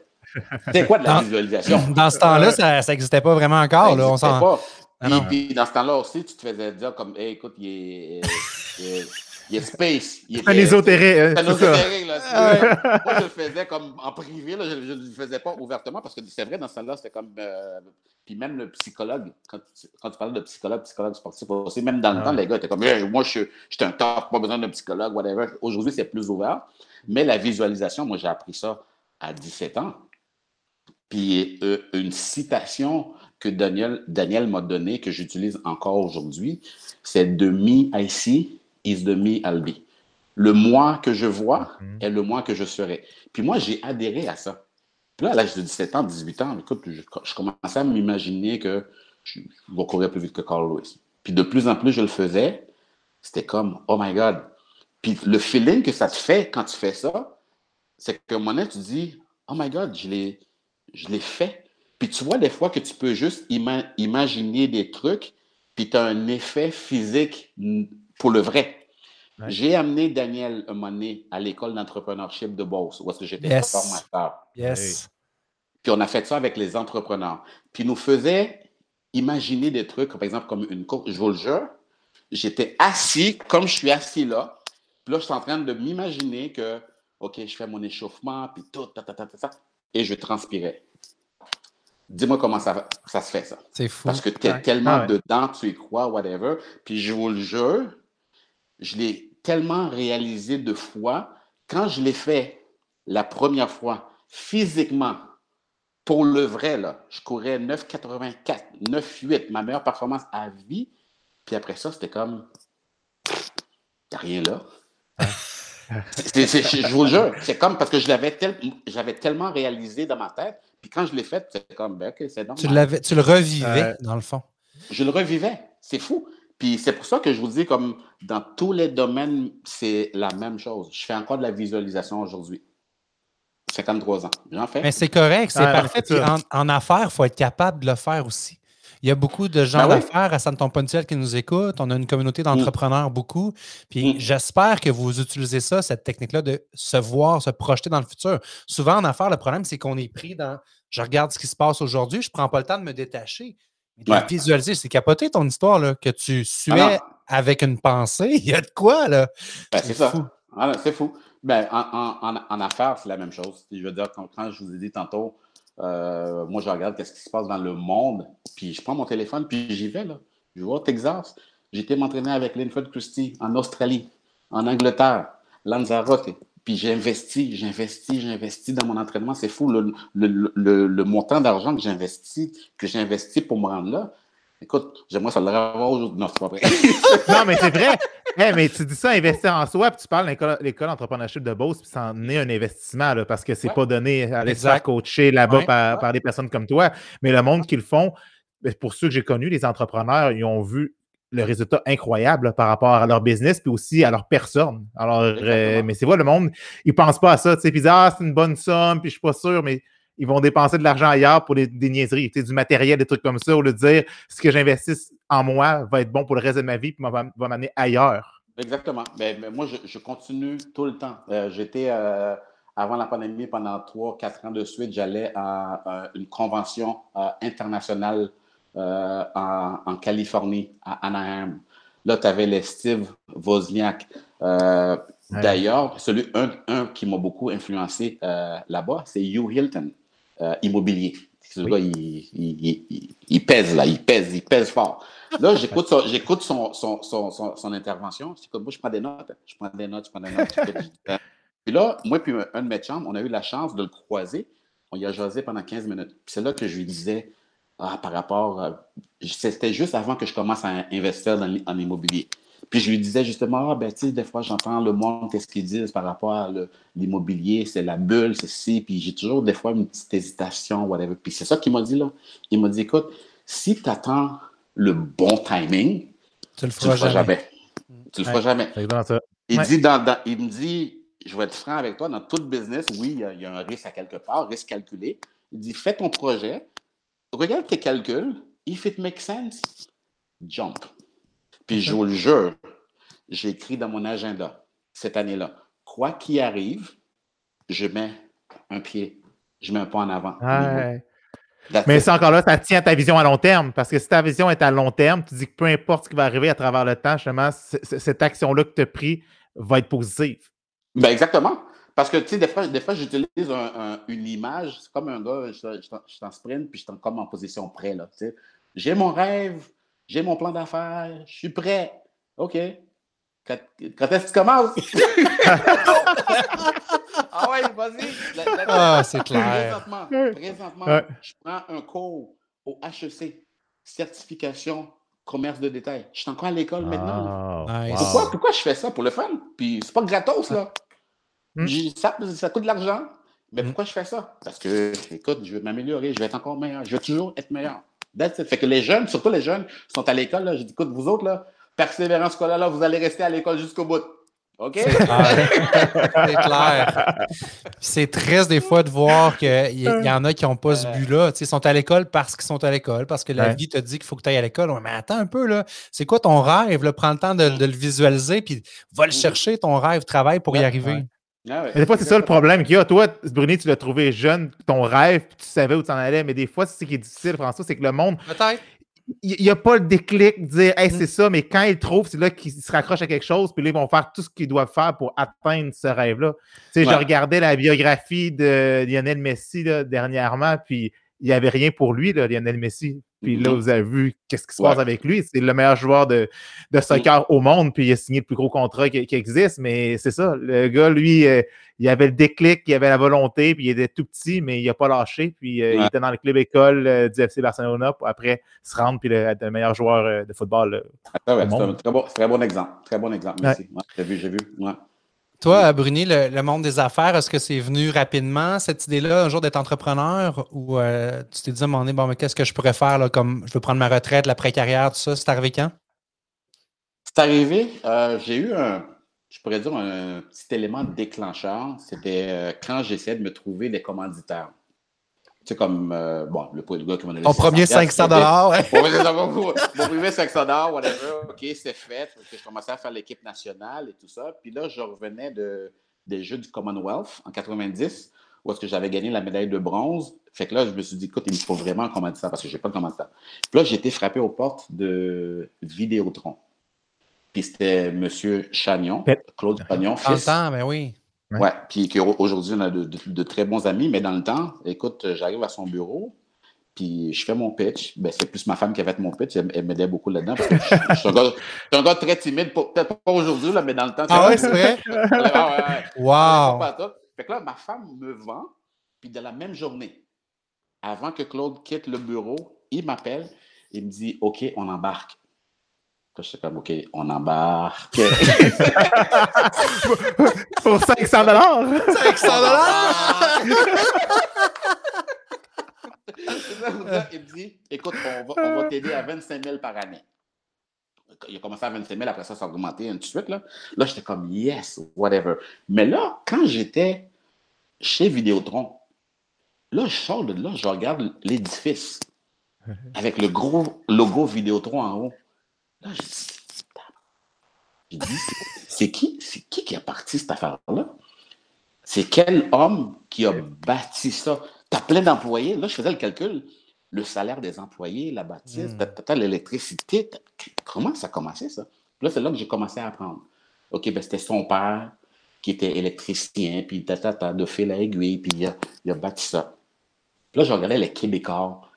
C'est quoi de la visualisation? Dans ce temps-là, ça n'existait pas vraiment encore. Là, on pas. Ah puis, dans ce temps-là aussi, tu te faisais dire comme, hey, écoute, il est il est space. Il est un ésotérique. un ésotérique, là. Moi, je le faisais comme en privé, là, je ne le faisais pas ouvertement parce que c'est vrai, dans ce temps-là, c'était comme. Euh, puis même le psychologue, quand tu, quand tu parlais de psychologue, psychologue sportif aussi, même dans le temps, les gars étaient comme Moi, je, suis un top, pas besoin d'un psychologue, whatever. Aujourd'hui, c'est plus ouvert. Mais la visualisation, moi, j'ai appris ça à 17 ans. Puis euh, une citation que Daniel, Daniel m'a donnée, que j'utilise encore aujourd'hui, c'est de me I see is the me I'll be. Le moi que je vois mhm. est le moi que je serai. Puis moi, j'ai adhéré à ça. Puis là, à l'âge de 17 ans, 18 ans, écoute, je, commençais à m'imaginer que je, vais courir plus vite que Carl Lewis. Puis de plus en plus, je le faisais. C'était comme, oh my God. Puis le feeling que ça te fait quand tu fais ça, c'est que mon tu dis, oh my God, je l'ai, je l'ai fait. Puis tu vois des fois que tu peux juste imaginer des trucs, puis tu as un effet physique pour le vrai. J'ai amené Daniel un moment à l'école d'entrepreneurship de Beauce, où est-ce que j'étais formateur. Yes. Puis on a fait ça avec les entrepreneurs. Puis nous faisait imaginer des trucs, par exemple, comme une course. Je vous le jure, j'étais assis comme je suis assis là. Puis là, je suis en train de m'imaginer que, OK, je fais mon échauffement, puis tout, ta, ta, ta, ta, et je transpirais. Dis-moi comment ça, ça se fait, ça. C'est fou. Parce que tu es tellement ah dedans, tu y crois, whatever. Puis je vous le jure, je l'ai tellement réalisé de fois. Quand je l'ai fait la première fois, physiquement, pour le vrai, là, je courais 9,84, 9,8, ma meilleure performance à vie. Puis après ça, c'était comme, a rien là. je vous jure, c'est comme parce que je l'avais j'avais tellement réalisé dans ma tête. Puis quand je l'ai fait, c'est comme, ben, OK, c'est normal. Tu, le revivais, dans le fond. Je le revivais. C'est fou. Puis c'est pour ça que je vous dis, comme dans tous les domaines, c'est la même chose. Je fais encore de la visualisation aujourd'hui. 53 ans. J'en fais. Mais c'est correct, c'est parfait. Puis en, affaires, il faut être capable de le faire aussi. Il y a beaucoup de gens ben d'affaires à Santon Pontiel qui nous écoutent. On a une communauté mm. d'entrepreneurs beaucoup. Puis mm. j'espère que vous utilisez ça, cette technique-là, de se voir, se projeter dans le futur. Souvent, en affaires, le problème, c'est qu'on est pris dans je regarde ce qui se passe aujourd'hui, je ne prends pas le temps de me détacher. De visualiser, c'est capoté ton histoire, là, que tu suais avec une pensée. Il y a de quoi, là? Ben, c'est ça. Ah, c'est fou. Ben, en, affaires, c'est la même chose. Je veux dire, quand, je vous ai dit tantôt, euh, moi, je regarde ce qui se passe dans le monde, puis je prends mon téléphone, puis j'y vais. Là. Je vais au Texas. J'étais m'entraîner avec Linford Christie en Australie, en Angleterre, Lanzarote. Puis j'investis, j'investis, j'investis dans mon entraînement. C'est fou le, le, montant d'argent que j'investis, que j'investis pour me rendre là. Écoute, j'aimerais ça le revoir aujourd'hui. Non, c'est pas vrai. non, mais c'est vrai. mais tu dis ça, investir en soi, puis tu parles de l'école d'entrepreneurship de Beauce, puis ça en est un investissement, là, parce que c'est pas donné à l'espace coacher là-bas par, des personnes comme toi. Mais le monde qui le font, ben, pour ceux que j'ai connus, les entrepreneurs, ils ont vu le résultat incroyable par rapport à leur business puis aussi à leur personne. Alors, euh, mais c'est vrai, le monde, ils pensent pas à ça. Puis ils disent Ah, c'est une bonne somme, puis je suis pas sûr, mais ils vont dépenser de l'argent ailleurs pour des, des niaiseries, du matériel, des trucs comme ça, au lieu de dire ce que j'investisse en moi va être bon pour le reste de ma vie puis va, va m'amener ailleurs. Exactement. Mais, ben, ben, moi, je, continue tout le temps. Euh, j'étais, euh, avant la pandémie, pendant trois, quatre ans de suite, j'allais à, une convention internationale euh, en, Californie, à Anaheim. Là, tu avais les Steve Wozniak. Euh, d'ailleurs, celui un, qui m'a beaucoup influencé euh, là-bas, c'est Hugh Hilton, immobilier. Ce gars, il, pèse là, il pèse, il pèse fort. Là, j'écoute son, j'écoute son, son, son, son, intervention. Je moi, je prends des notes. Je prends des notes, je prends des notes. puis là, moi puis un de mes chambres, on a eu la chance de le croiser. On y a jasé pendant 15 minutes. Puis c'est là que je lui disais, ah, par rapport, euh, c'était juste avant que je commence à investir dans, en immobilier. Puis je lui disais justement, ah, ben, tu sais, des fois, j'entends le monde, qu'est-ce qu'ils disent par rapport à l'immobilier, c'est la bulle, c'est ci, puis j'ai toujours des fois une petite hésitation, whatever. Puis c'est ça qu'il m'a dit là. Il m'a dit, écoute, si tu attends le bon timing, tu le feras, jamais. Tu le feras jamais. Il, dit dans, il me dit, je vais être franc avec toi, dans tout business, oui, il y, a, il y a un risque à quelque part, risque calculé. Il dit, fais ton projet, regarde tes calculs. If it makes sense, jump. Puis je vous le jure, j'ai écrit dans mon agenda cette année-là, quoi qu'il arrive, je mets un pied, je mets un pas en avant. Mais c'est encore là, ça tient à ta vision à long terme. Parce que si ta vision est à long terme, tu dis que peu importe ce qui va arriver à travers le temps, justement, cette action-là que tu as prise va être positive. Ben exactement. Parce que, tu sais, des fois, des fois j'utilise une image, c'est comme un gars, je, suis en sprint, puis je suis comme en position prêt, là, tu sais. J'ai mon rêve, j'ai mon plan d'affaires, je suis prêt. OK. Quand, est-ce que tu commences? ah ouais, vas-y. Ah, c'est clair. Présentement, présentement je prends un cours au HEC, certification commerce de détail. Je suis encore à l'école maintenant. Pourquoi, pourquoi je fais ça? Pour le fun? Puis c'est pas gratos, là. Hmm? Ça, ça coûte de l'argent. Mais hmm? pourquoi je fais ça? Parce que, écoute, je veux m'améliorer, je vais être encore meilleur, je veux toujours être meilleur. Fait que les jeunes, surtout les jeunes, sont à l'école. Je dis, écoute, vous autres, là, persévérance scolaire, là, vous allez rester à l'école jusqu'au bout. OK? C'est clair. C'est triste des fois de voir qu'il y, y, en a qui n'ont pas ce but-là. Ils sont à l'école parce qu'ils sont à l'école, parce que la vie te dit qu'il faut que tu ailles à l'école. mais attends un peu, là. C'est quoi ton rêve? Prends le temps de, de, le visualiser, puis va le mm. chercher, ton rêve, travaille pour y arriver. Ah des fois, c'est ça le problème qu'il y a. Toi, Bruni, tu l'as trouvé jeune, ton rêve, tu savais où tu en allais, mais des fois, c'est ce qui est difficile, François, c'est que le monde. Il n'y a pas le déclic de dire, hey, mm. c'est ça, mais quand ils trouvent, c'est là qu'ils se raccrochent à quelque chose, puis là, ils vont faire tout ce qu'ils doivent faire pour atteindre ce rêve-là. Tu sais, je regardais la biographie de Lionel Messi dernièrement, puis il n'y avait rien pour lui, là, Lionel Messi. Puis là, mm-hmm. vous avez vu qu'est-ce qui se passe avec lui. C'est le meilleur joueur de, de soccer mm. au monde, puis il a signé le plus gros contrat qui, existe. Mais c'est ça, le gars, lui, euh, il avait le déclic, il avait la volonté, puis il était tout petit, mais il n'a pas lâché. Puis euh, il était dans le club école euh, du FC Barcelona pour après se rendre, puis être le meilleur joueur de football. Ah c'est un très bon, très bon exemple. Très bon exemple, merci. j'ai vu, j'ai vu. Toi, Bruni, le, monde des affaires, est-ce que c'est venu rapidement, cette idée-là, un jour d'être entrepreneur, ou euh, tu t'es dit à un moment donné, bon, mais qu'est-ce que je pourrais faire, comme je veux prendre ma retraite, l'après-carrière, tout ça, c'est arrivé quand? C'est arrivé, euh, j'ai eu un, je pourrais dire, un petit élément déclencheur. C'était euh, quand j'essayais de me trouver des commanditaires. Sais, comme, euh, bon, le, le, gars qui m'a donné. Ton premier 500 dollars, ouais. mon, premier 500 dollars, whatever. OK, c'est fait. Je commençais à faire l'équipe nationale et tout ça. Puis là, je revenais de, des Jeux du Commonwealth en 90, où est-ce que j'avais gagné la médaille de bronze. Fait que là, je me suis dit, écoute, il me faut vraiment un commanditaire parce que je n'ai pas de commanditaire. Puis là, j'ai été frappé aux portes de Vidéotron. Puis c'était M. Chagnon, Claude Chagnon, fils. Dans mais ben oui. Ouais, puis aujourd'hui, on a de, très bons amis, mais dans le temps, écoute, j'arrive à son bureau, puis je fais mon pitch. Ben, c'est plus ma femme qui a fait mon pitch, elle, m'aidait beaucoup là-dedans, parce que je, suis un, gars, très timide, peut-être pas aujourd'hui, mais dans le temps. Ah ouais, c'est vrai? wow! Fait que là, ma femme me vend, puis de la même journée, avant que Claude quitte le bureau, il m'appelle, il me dit, OK, on embarque je suis comme, OK, on embarque. Pour 500 dollars. 500 dollars? Il me dit, écoute, on va, on va t'aider à 25 000 par année. Il a commencé à 25 000, après ça, ça a augmenté, tout de suite. Là, là j'étais comme, yes, whatever. Mais là, quand j'étais chez Vidéotron, là, je sors de là, je regarde l'édifice avec le gros logo Vidéotron en haut. Là, je dis, c'est qui, c'est qui qui a parti cette affaire-là? C'est quel homme qui a bâti ça? Tu as plein d'employés. Là, je faisais le calcul. Le salaire des employés, la bâtisse, hmm. l'électricité. Comment ça a commencé, ça? Là, c'est là que j'ai commencé à apprendre. OK, ben, c'était son père qui était électricien, puis tata, de fil à aiguille, puis il a, il a bâti ça. Puis là, je regardais les Québécois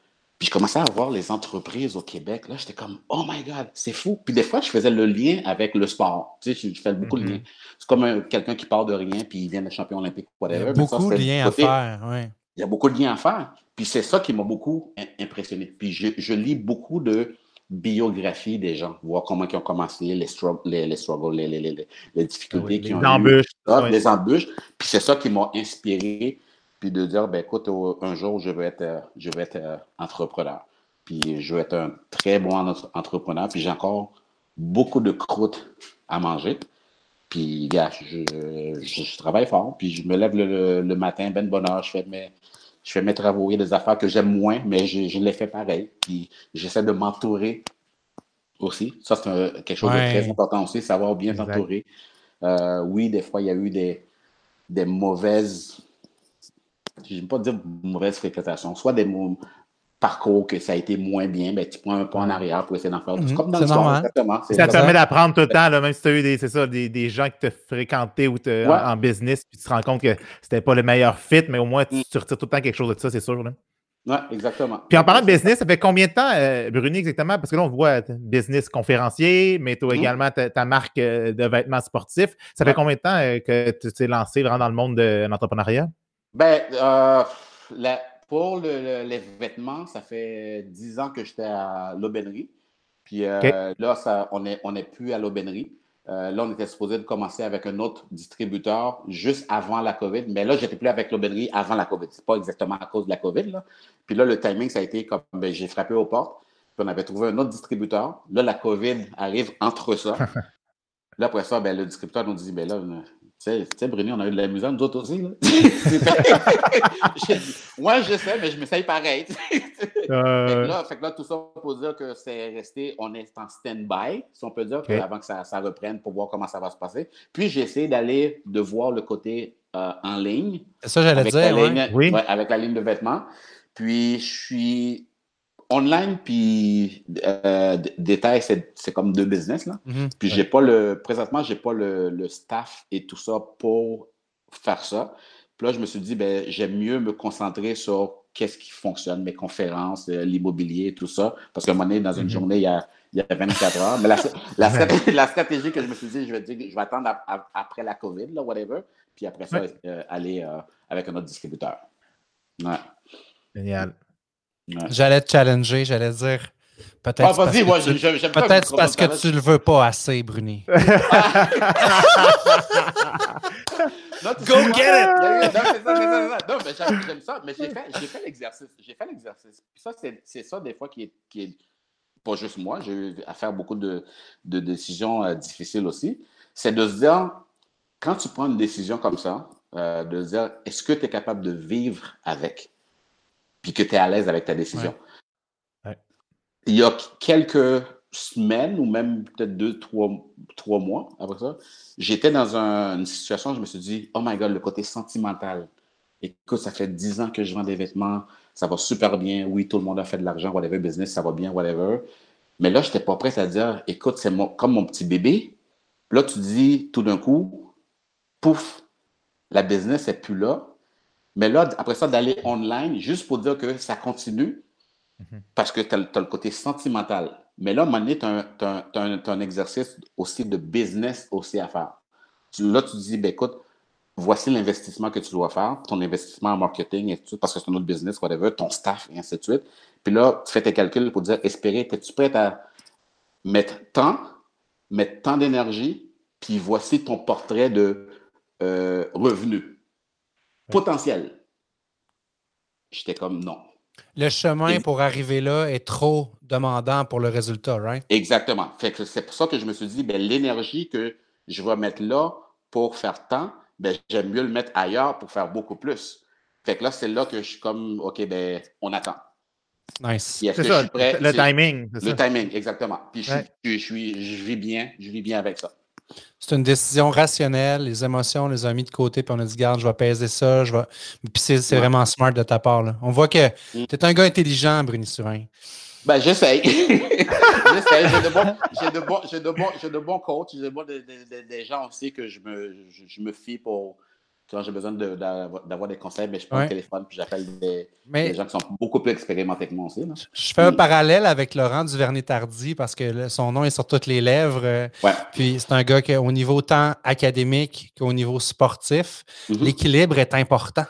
puis je commençais à voir les entreprises au Québec. Là, j'étais comme, oh my God, c'est fou. Puis des fois, je faisais le lien avec le sport. Tu sais, je, fais beaucoup de mm-hmm. liens. C'est comme quelqu'un qui part de rien puis il vient de champion olympique whatever. Il y a beaucoup de liens à faire, oui. Il y a beaucoup de liens à faire. Puis c'est ça qui m'a beaucoup impressionné. Puis je, lis beaucoup de biographies des gens, voir comment ils ont commencé, les, struggles, les, les, les, difficultés ah qu'ils ont embûches. les embûches. Puis c'est ça qui m'a inspiré puis de dire, ben écoute, un jour, je veux être, euh, je être euh, entrepreneur. Puis je veux être un très bon entrepreneur. Puis j'ai encore beaucoup de croûtes à manger. Puis, gars, je, travaille fort. Puis je me lève le, matin, ben de bonne heure. Je fais mes, je fais mes travaux. Il y a des affaires que j'aime moins, mais je, les fais pareil. Puis j'essaie de m'entourer aussi. Ça, c'est quelque chose de très important aussi, savoir bien s'entourer. Euh, oui, des fois, il y a eu des, des mauvaises je ne pas dire mauvaise fréquentation, soit des parcours que ça a été moins bien, ben, tu prends un pas en arrière pour essayer d'en faire. Mhm. comme dans le sport, exactement. Ça te permet d'apprendre tout le temps, même si tu as eu des, ça, des, des, gens qui te fréquentaient ou en, business, puis tu te rends compte que c'était pas le meilleur fit, mais au moins tu, mm. retires tout le temps quelque chose de ça, c'est sûr. Oui, exactement. Puis en parlant de business, ça fait combien de temps, euh, Bruni, exactement? Parce que là, on voit business conférencier, mais tu as mm. également ta, marque euh, de vêtements sportifs. Ça fait combien de temps euh, que tu t'es lancé vraiment dans le monde de l'entrepreneuriat? Ben, euh, pour les vêtements, ça fait dix ans que j'étais à l'aubainerie. Puis euh, là, ça, on n'est on est plus à l'aubainerie. Euh, là, on était supposé de commencer avec un autre distributeur juste avant la COVID. Mais là, j'étais plus avec l'aubainerie avant la COVID. C'est pas exactement à cause de la COVID. Là. Puis là, le timing, ça a été comme ben, j'ai frappé aux portes. Puis on avait trouvé un autre distributeur. Là, la COVID arrive entre ça. là, après ça, ben, le distributeur nous dit ben là, tu sais, Bruno, on a eu de la musique, nous autres aussi. Là. Moi, je sais, mais je m'essaye pareil. euh... fait, que là, fait que là, tout ça pour dire que c'est resté, on est en stand-by, si on peut dire, avant que ça, ça, reprenne pour voir comment ça va se passer. Puis, j'ai essayé d'aller, de voir le côté euh, en ligne. Ça, j'allais dire. oui. avec la ligne de vêtements. Puis, je suis online puis euh, détail, c'est comme deux business. Là. Mm-hmm. Puis j'ai pas le. Présentement, j'ai pas le, staff et tout ça pour faire ça. Puis là, je me suis dit, ben, j'aime mieux me concentrer sur qu'est-ce qui fonctionne, mes conférences, euh, l'immobilier, tout ça. Parce qu'à un moment donné, dans une mm-hmm. journée, il y, a, il y a 24 heures. Mais la, stratégie, que je me suis dit, je vais dire, je vais attendre après la COVID, là, whatever. Puis après ça, euh, aller avec un autre distributeur. Ouais. Génial. J'allais te challenger, j'allais dire. Peut-être ah, parce, que, tu... peut parce que tu le veux pas assez, Bruni. non, Go get it! Non, mais j'aime ça. Mais j'ai fait, fait l'exercice. J'ai fait l'exercice. ça, c'est ça, des fois, qui est, qui est, pas juste moi. J'ai eu à faire beaucoup de, de décisions euh, difficiles aussi. C'est de se dire, quand tu prends une décision comme ça, euh, de se dire, est-ce que tu es capable de vivre avec? Puis que tu es à l'aise avec ta décision. Il y a quelques semaines ou même peut-être deux, trois, trois mois après ça, j'étais dans une situation où je me suis dit, oh my God, le côté sentimental. Écoute, ça fait dix ans que je vends des vêtements, ça va super bien. Oui, tout le monde a fait de l'argent, whatever, business, ça va bien, whatever. Mais là, je n'étais pas prêt à dire, écoute, c'est comme mon petit bébé. Là, tu dis tout d'un coup, pouf, la business n'est plus là. Mais là, après ça, d'aller online, juste pour dire que ça continue, mhm. parce que tu as, le côté sentimental. Mais là, à un moment donné, tu as, un exercice aussi de business aussi à faire. Là, tu dis, ben, écoute, voici l'investissement que tu dois faire, ton investissement en marketing, et tout, parce que c'est un autre business, whatever, ton staff, et ainsi de suite. Puis là, tu fais tes calculs pour dire, espérer, es-tu prêt à mettre tant, mettre tant d'énergie, puis voici ton portrait de euh, revenu potentiel. J'étais comme non. Le chemin pour arriver là est trop demandant pour le résultat, right? Exactement. c'est pour ça que je me suis dit, ben, l'énergie que je vais mettre là pour faire tant, ben, j'aime mieux le mettre ailleurs pour faire beaucoup plus. Fait que là, c'est là que je suis comme, OK, ben, on attend. Nice. C'est ça, le timing. Le timing, exactement. Puis je, je, suis, je vis bien, je vis bien avec ça. C'est une décision rationnelle, les émotions, on les a mis de côté, puis on a dit, garde, je vais peser ça, je vais. Puis c'est vraiment smart de ta part. Là. On voit que mm. tu es un gars intelligent, Bruni Surin. Ben, j'essaye. j'essaye. J'ai de, bons, j'ai, de bons, j'ai, de bons, j'ai de bons coachs, j'ai de bons, des gens aussi que je me, je me fie pour, quand j'ai besoin d'avoir des conseils, mais je prends le téléphone puis j'appelle des, gens qui sont beaucoup plus expérimentés que moi aussi. Je fais un parallèle avec Laurent Duvernay-Tardy parce que son nom est sur toutes les lèvres. Euh, puis c'est un gars qui, au niveau tant académique qu'au niveau sportif, mm-hmm. l'équilibre est important.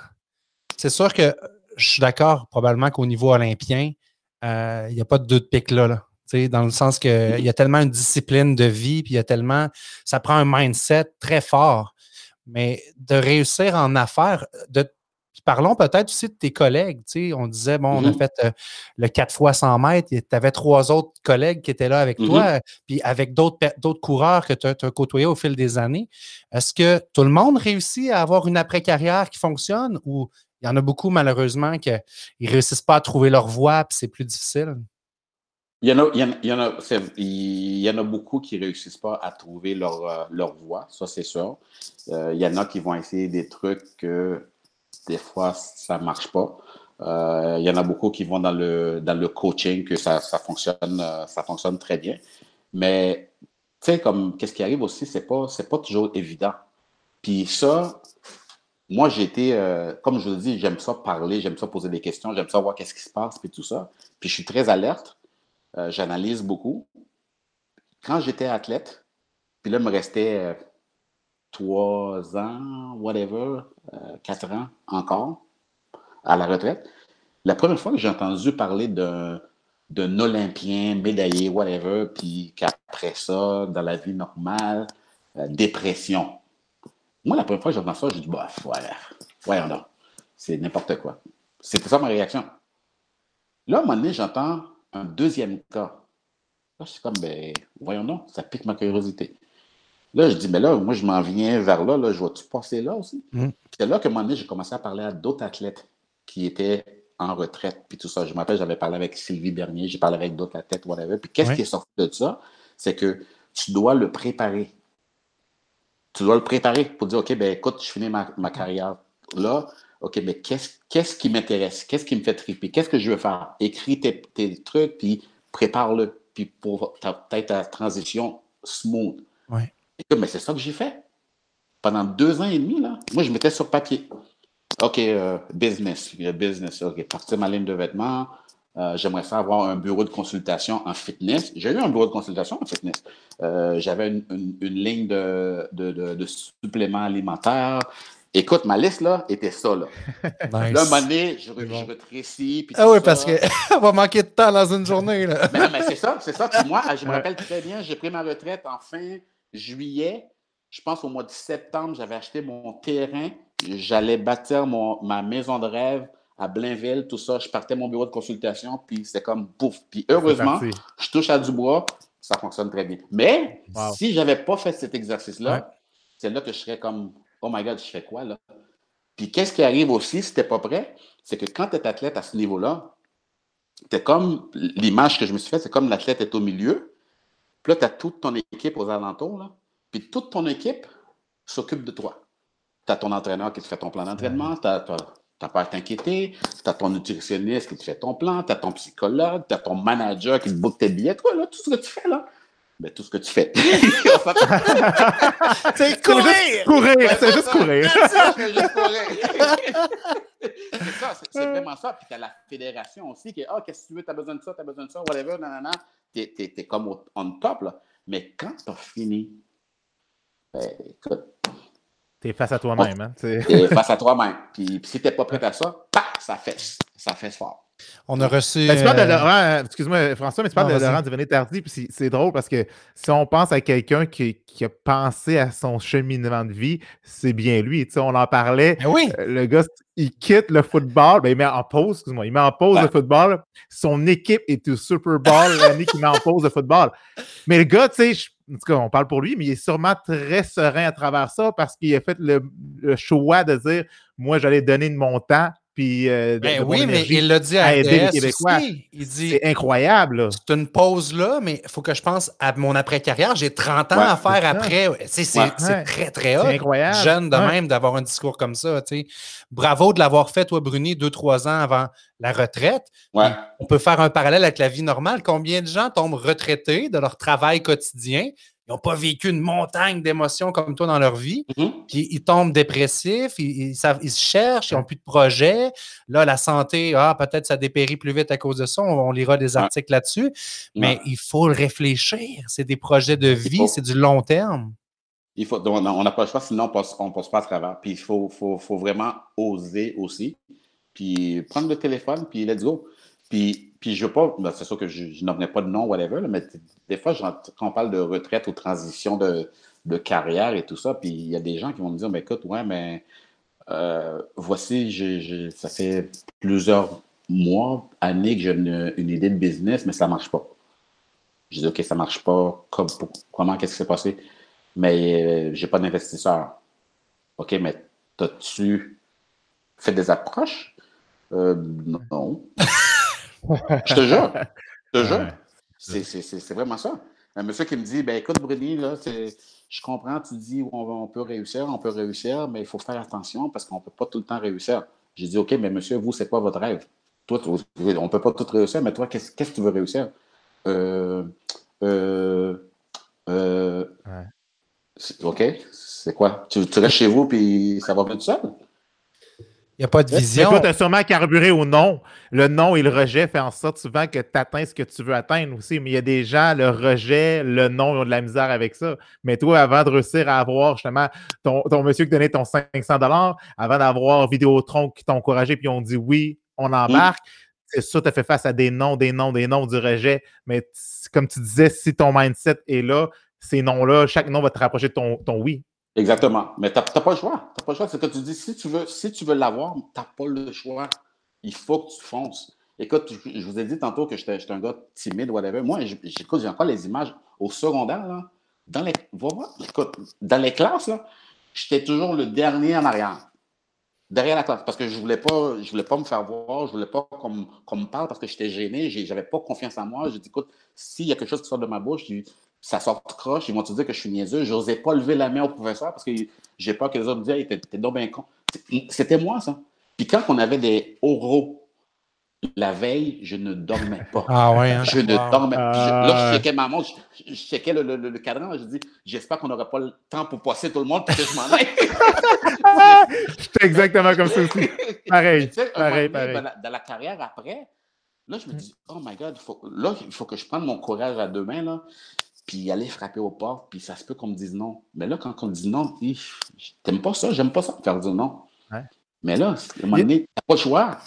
C'est sûr que je suis d'accord, probablement qu'au niveau olympien, euh, il n'y a pas de deux de pique là. là dans le sens qu'il mm-hmm. y a tellement une discipline de vie, puis il y a tellement. Ça prend un mindset très fort. Mais de réussir en affaires, de, parlons peut-être aussi de tes collègues. On disait, bon, on a mm-hmm. fait euh, le 4 fois 100 mètres, tu avais trois autres collègues qui étaient là avec toi, mm-hmm. puis avec d'autres coureurs que tu as, côtoyés au fil des années. Est-ce que tout le monde réussit à avoir une après-carrière qui fonctionne ou il y en a beaucoup, malheureusement, qui ne réussissent pas à trouver leur voie, puis c'est plus difficile? Il y, en a, il, y en a, il y en a beaucoup qui ne réussissent pas à trouver leur, euh, leur voie, ça c'est sûr. Euh, il y en a qui vont essayer des trucs que des fois ça ne marche pas. Euh, il y en a beaucoup qui vont dans le, dans le coaching, que ça, ça, fonctionne, ça fonctionne très bien. Mais tu sais, comme qu'est-ce qui arrive aussi, c'est pas, pas toujours évident. Puis ça, moi j'ai été, comme je vous dis, j'aime ça parler, j'aime ça poser des questions, j'aime ça voir qu'est-ce qui se passe, puis tout ça. Puis je suis très alerte. Euh, j'analyse beaucoup. Quand j'étais athlète, puis là, il me restait euh, trois ans, whatever, euh, quatre ans encore à la retraite. La première fois que j'ai entendu parler d'un Olympien, médaillé, whatever, puis qu'après ça, dans la vie normale, dépression. Moi, la première fois que j'entends ça, je dis, bah, voilà, voyons donc, c'est n'importe quoi. C'était ça ma réaction. Là, à un moment donné, j'entends un deuxième cas. Là, je suis comme, ben, voyons donc, ça pique ma curiosité. Là, je dis, mais là, moi, je m'en viens vers là, là je vois-tu passer là aussi? Mm. C'est là que, un moment donné, j'ai commencé à parler à d'autres athlètes qui étaient en retraite, puis tout ça. Je m'appelle, j'avais parlé avec Sylvie Bernier, j'ai parlé avec d'autres athlètes, whatever. Puis qu'est-ce qui est sorti de ça? C'est que tu dois le préparer. Tu dois le préparer pour dire, OK, ben écoute, je finis ma, ma carrière là. OK, mais qu'est-ce qui m'intéresse? Qu'est-ce qui me fait triper? Qu'est-ce que je veux faire? Écris tes, trucs, puis prépare-le, puis pour peut-être ta transition smooth. Ouais. mais c'est ça que j'ai fait. Pendant deux ans et demi, là, moi, je mettais sur papier. OK, euh, business, business, OK, partir ma ligne de vêtements. Euh, j'aimerais ça avoir un bureau de consultation en fitness. J'ai eu un bureau de consultation en fitness. Euh, j'avais une, ligne de, de, de suppléments alimentaires. Écoute, ma liste, là, était ça, là. Là, un moment donné, je, je rétrécis. ah oui, parce qu'on va manquer de temps dans une journée, là. mais mais c'est ça, c'est ça. Puis moi, je me rappelle très bien, j'ai pris ma retraite en fin juillet. Je pense au mois de septembre, j'avais acheté mon terrain. J'allais bâtir mon, ma maison de rêve à Blainville, tout ça. Je partais mon bureau de consultation, puis c'est comme pouf. Puis heureusement, je touche à du bois, ça fonctionne très bien. Mais si je n'avais pas fait cet exercice-là, c'est là que je serais comme oh my God, je fais quoi là? Puis qu'est-ce qui arrive aussi si tu n'es pas prêt? C'est que quand tu es athlète à ce niveau-là, c'est comme l'image que je me suis faite, c'est comme l'athlète est au milieu. Puis là, tu as toute ton équipe aux alentours. Là, puis toute ton équipe s'occupe de toi. Tu as ton entraîneur qui te fait ton plan d'entraînement, tu n'as pas à t'inquiéter, tu as ton nutritionniste qui te fait ton plan, tu as ton psychologue, tu as ton manager qui te book tes billets. Toi, là, tout ce que tu fais, là, ben, tout ce que tu fais. c'est courir! courir, c'est juste courir. c'est juste courir. c'est ça, c'est vraiment ça. Puis tu as la fédération aussi qui est Ah, qu'est-ce que tu veux, tu as besoin de ça, tu as besoin de ça, whatever, nanana. Tu es, es, comme on top, là. Mais quand tu as fini, ben, écoute. Tu es face à toi-même. Hein? Tu es face à toi-même. Puis, puis si tu n'es pas prêt à ça, ça fesse. Ça fesse fort. On a reçu. Ben, tu parles de euh, Laurent, euh, excuse-moi François, mais tu parles de Laurent Duvernay Tardy, puis c'est drôle parce que si on pense à quelqu'un qui, a pensé à son cheminement de vie, c'est bien lui. Tu sais, on en parlait. Ben oui. Euh, le gars, il quitte le football, ben, il met en pause, excuse-moi, il met en pause le football. Son équipe est au Super Bowl l'année qu'il met en pause le football. Mais le gars, tu sais, en tout cas, on parle pour lui, mais il est sûrement très serein à travers ça parce qu'il a fait le, le choix de dire Moi, j'allais donner de mon temps puis euh, ben oui, mais il l'a dit à, aider les Québécois. Il dit c'est incroyable. C'est une pause là, mais il faut que je pense à mon après-carrière. J'ai 30 ans à faire après. C'est très, très hot. incroyable. Jeune de même d'avoir un discours comme ça. Bravo de l'avoir fait, toi, Bruni, deux, trois ans avant la retraite. On peut faire un parallèle avec la vie normale. Combien de gens tombent retraités de leur travail quotidien n'ont pas vécu une montagne d'émotions comme toi dans leur vie. Mm-hmm. Puis ils tombent dépressifs, ils, ils, se cherchent, ils n'ont plus de projet. Là, la santé, ah, peut-être ça dépérit plus vite à cause de ça. On, lira des articles là-dessus. Mais il faut le réfléchir. C'est des projets de vie, c'est du long terme. Il faut, on n'a pas le choix, sinon on ne passe pas à travers. Puis il faut, faut, faut, vraiment oser aussi. Puis prendre le téléphone, puis let's go. Puis, puis je veux pas, ben, c'est sûr que je, je n'en pas de nom, whatever, mais des fois, quand on parle de retraite ou transition de, de, carrière et tout ça, puis il y a des gens qui vont me dire, mais écoute, ouais, mais euh, voici, ça fait plusieurs mois, années que j'ai une, idée de business, mais ça marche pas. Je dis, OK, ça marche pas. comment, qu'est-ce qui s'est passé? Mais euh, j'ai pas d'investisseur. OK, mais as-tu fait des approches? Euh, non. Je te jure. Je te jure. C'est vraiment ça. Un monsieur qui me dit ben écoute, Bruni, là, je comprends, tu dis on, on, peut réussir, on peut réussir, mais il faut faire attention parce qu'on ne peut pas tout le temps réussir. J'ai dit OK, mais monsieur, vous, c'est quoi votre rêve? Toi, on ne peut pas tout réussir, mais toi, qu'est-ce que tu veux réussir? Euh, euh, euh, OK, c'est quoi? Tu, tu, restes chez vous puis ça va venir tout seul? Il n'y a pas de vision. tu as sûrement carburé au non. Le non et le rejet fait en sorte souvent que tu atteins ce que tu veux atteindre aussi. Mais il y a des gens, le rejet, le non, ils ont de la misère avec ça. Mais toi, avant de réussir à avoir justement ton, monsieur qui donnait ton 500 avant d'avoir Vidéotron qui t'a encouragé puis on dit oui, on embarque, c'est ça, tu as fait face à des non, des non, des non, du rejet. Mais comme tu disais, si ton mindset est là, ces noms-là, chaque nom va te rapprocher de ton, ton oui. Exactement. Mais tu n'as pas le choix. Tu pas le choix. C'est que tu dis, si tu veux, si tu veux l'avoir, tu n'as pas le choix. Il faut que tu fonces. Écoute, je vous ai dit tantôt que j'étais un gars timide, whatever. Moi, j'écoute, j'ai encore les images au secondaire, là. Dans les, écoute, dans les classes, j'étais toujours le dernier en arrière. Derrière la classe. Parce que je voulais, pas, je voulais pas me faire voir, je ne voulais pas qu'on me parle parce que j'étais gêné, je n'avais pas confiance en moi. Je dis, écoute, s'il y a quelque chose qui sort de ma bouche, ça sort croche, ils vont te dire que je suis niaiseux. Je n'osais pas lever la main au professeur parce que j'ai peur que les autres me disent hey, t'es donc bien con. C'était moi, ça. Puis quand on avait des oraux la veille, je ne dormais pas. Ah ouais, hein? Je ne dormais pas. là, je checkais ma montre, je, checkais le, le, le, cadran, je dis j'espère qu'on n'aura pas le temps pour passer tout le monde pour que je m'en aille. J'étais exactement comme ça aussi. Pareil. pareil, pareil. Dans, la, dans la carrière après, là, je me dis, oh my God, faut, là, il faut que je prenne mon courage à deux mains. Là puis aller frapper aux portes, puis ça se peut qu'on me dise non. Mais là, quand on me dit non, t'aimes pas ça, j'aime pas ça, faire dire non. Mais là, à un moment donné, t'as pas le choix.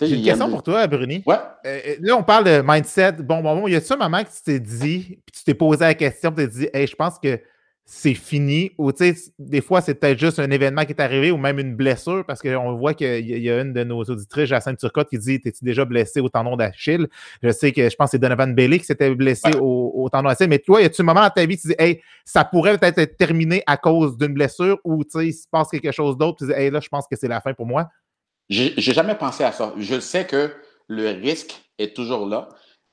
J'ai une question pour toi, Bruni. Ouais. Euh, euh, là, on parle de mindset. Bon, bon, bon, y a-tu un moment que tu t'es dit, puis tu t'es posé la question, puis tu t'es dit, hey, je pense que c'est fini. Ou tu sais, des fois, c'est peut-être juste un événement qui est arrivé ou même une blessure parce qu'on voit qu'il y a une de nos auditrices, Jacinthe Turcotte, qui dit T'es-tu déjà blessé au tendon d'Achille? Je sais que je pense que c'est Donovan Bailey qui s'était blessé au, tendon d'Achille. Mais toi, y a-tu un moment dans ta vie où tu dis Hey, ça pourrait peut-être être terminé à cause d'une blessure ou tu sais, il se passe quelque chose d'autre? Tu dis Hey, là, je pense que c'est la fin pour moi J'ai jamais pensé à ça. Je sais que le risque est toujours là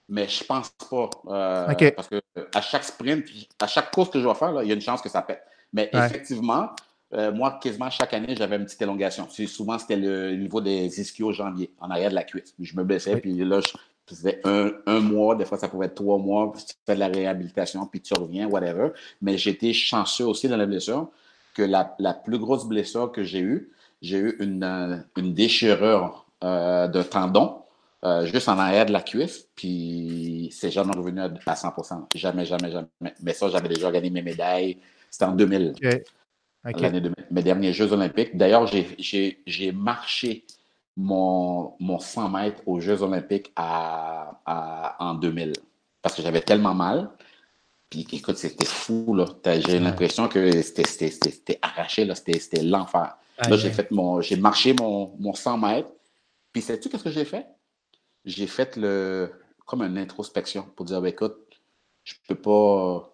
mais je pense pas. Euh, parce que à chaque sprint, à chaque course que je vais faire, il y a une chance que ça pète. Mais effectivement, euh, moi, quasiment chaque année, j'avais une petite élongation. Souvent, c'était le niveau des ischios jambiers, en arrière de la cuisse. Je me blessais, puis là, je faisais un, mois, des fois, ça pouvait être trois mois, puis tu fais de la réhabilitation, puis tu reviens, whatever. Mais j'étais chanceux aussi dans la blessure, que la, plus grosse blessure que j'ai eue, j'ai eu une, une déchirure euh, de tendon euh, juste en arrière de la cuisse, puis c'est jamais revenu à 100 Jamais, jamais, jamais. Mais ça, j'avais déjà gagné mes médailles. C'était en 2000. mes derniers Jeux olympiques. D'ailleurs, j'ai marché mon, mon 100 mètres aux Jeux olympiques à, en 2000 parce que j'avais tellement mal. Puis écoute, c'était fou. là. J'ai l'impression que c'était arraché. C'était l'enfer. Là, j'ai fait mon. J'ai marché mon, mon 100 mètres. Puis sais-tu qu'est-ce que j'ai fait? J'ai fait le comme une introspection pour dire ben, écoute, je peux pas.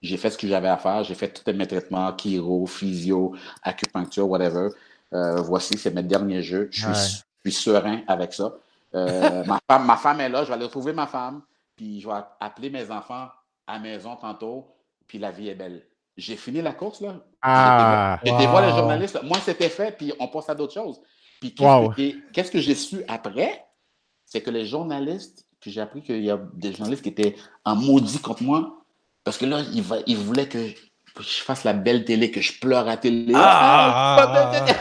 J'ai fait ce que j'avais à faire, j'ai fait tous mes traitements, chiro, physio, acupuncture, whatever. Euh, voici, c'est mes derniers jeux. Je suis, serein avec ça. Euh, ma, femme, ma femme est là, je vais aller retrouver ma femme, puis je vais appeler mes enfants à la maison tantôt, puis la vie est belle. J'ai fini la course, là. Ah, J'étais voir les journalistes. Moi, c'était fait, puis on passe à d'autres choses. Puis qu'est-ce que j'ai su après? C'est que les journalistes, que j'ai appris qu'il y a des journalistes qui étaient en maudit contre moi, parce que là, ils, ils voulaient que je fasse la belle télé, que je pleure à télé. Ah, ah, ah,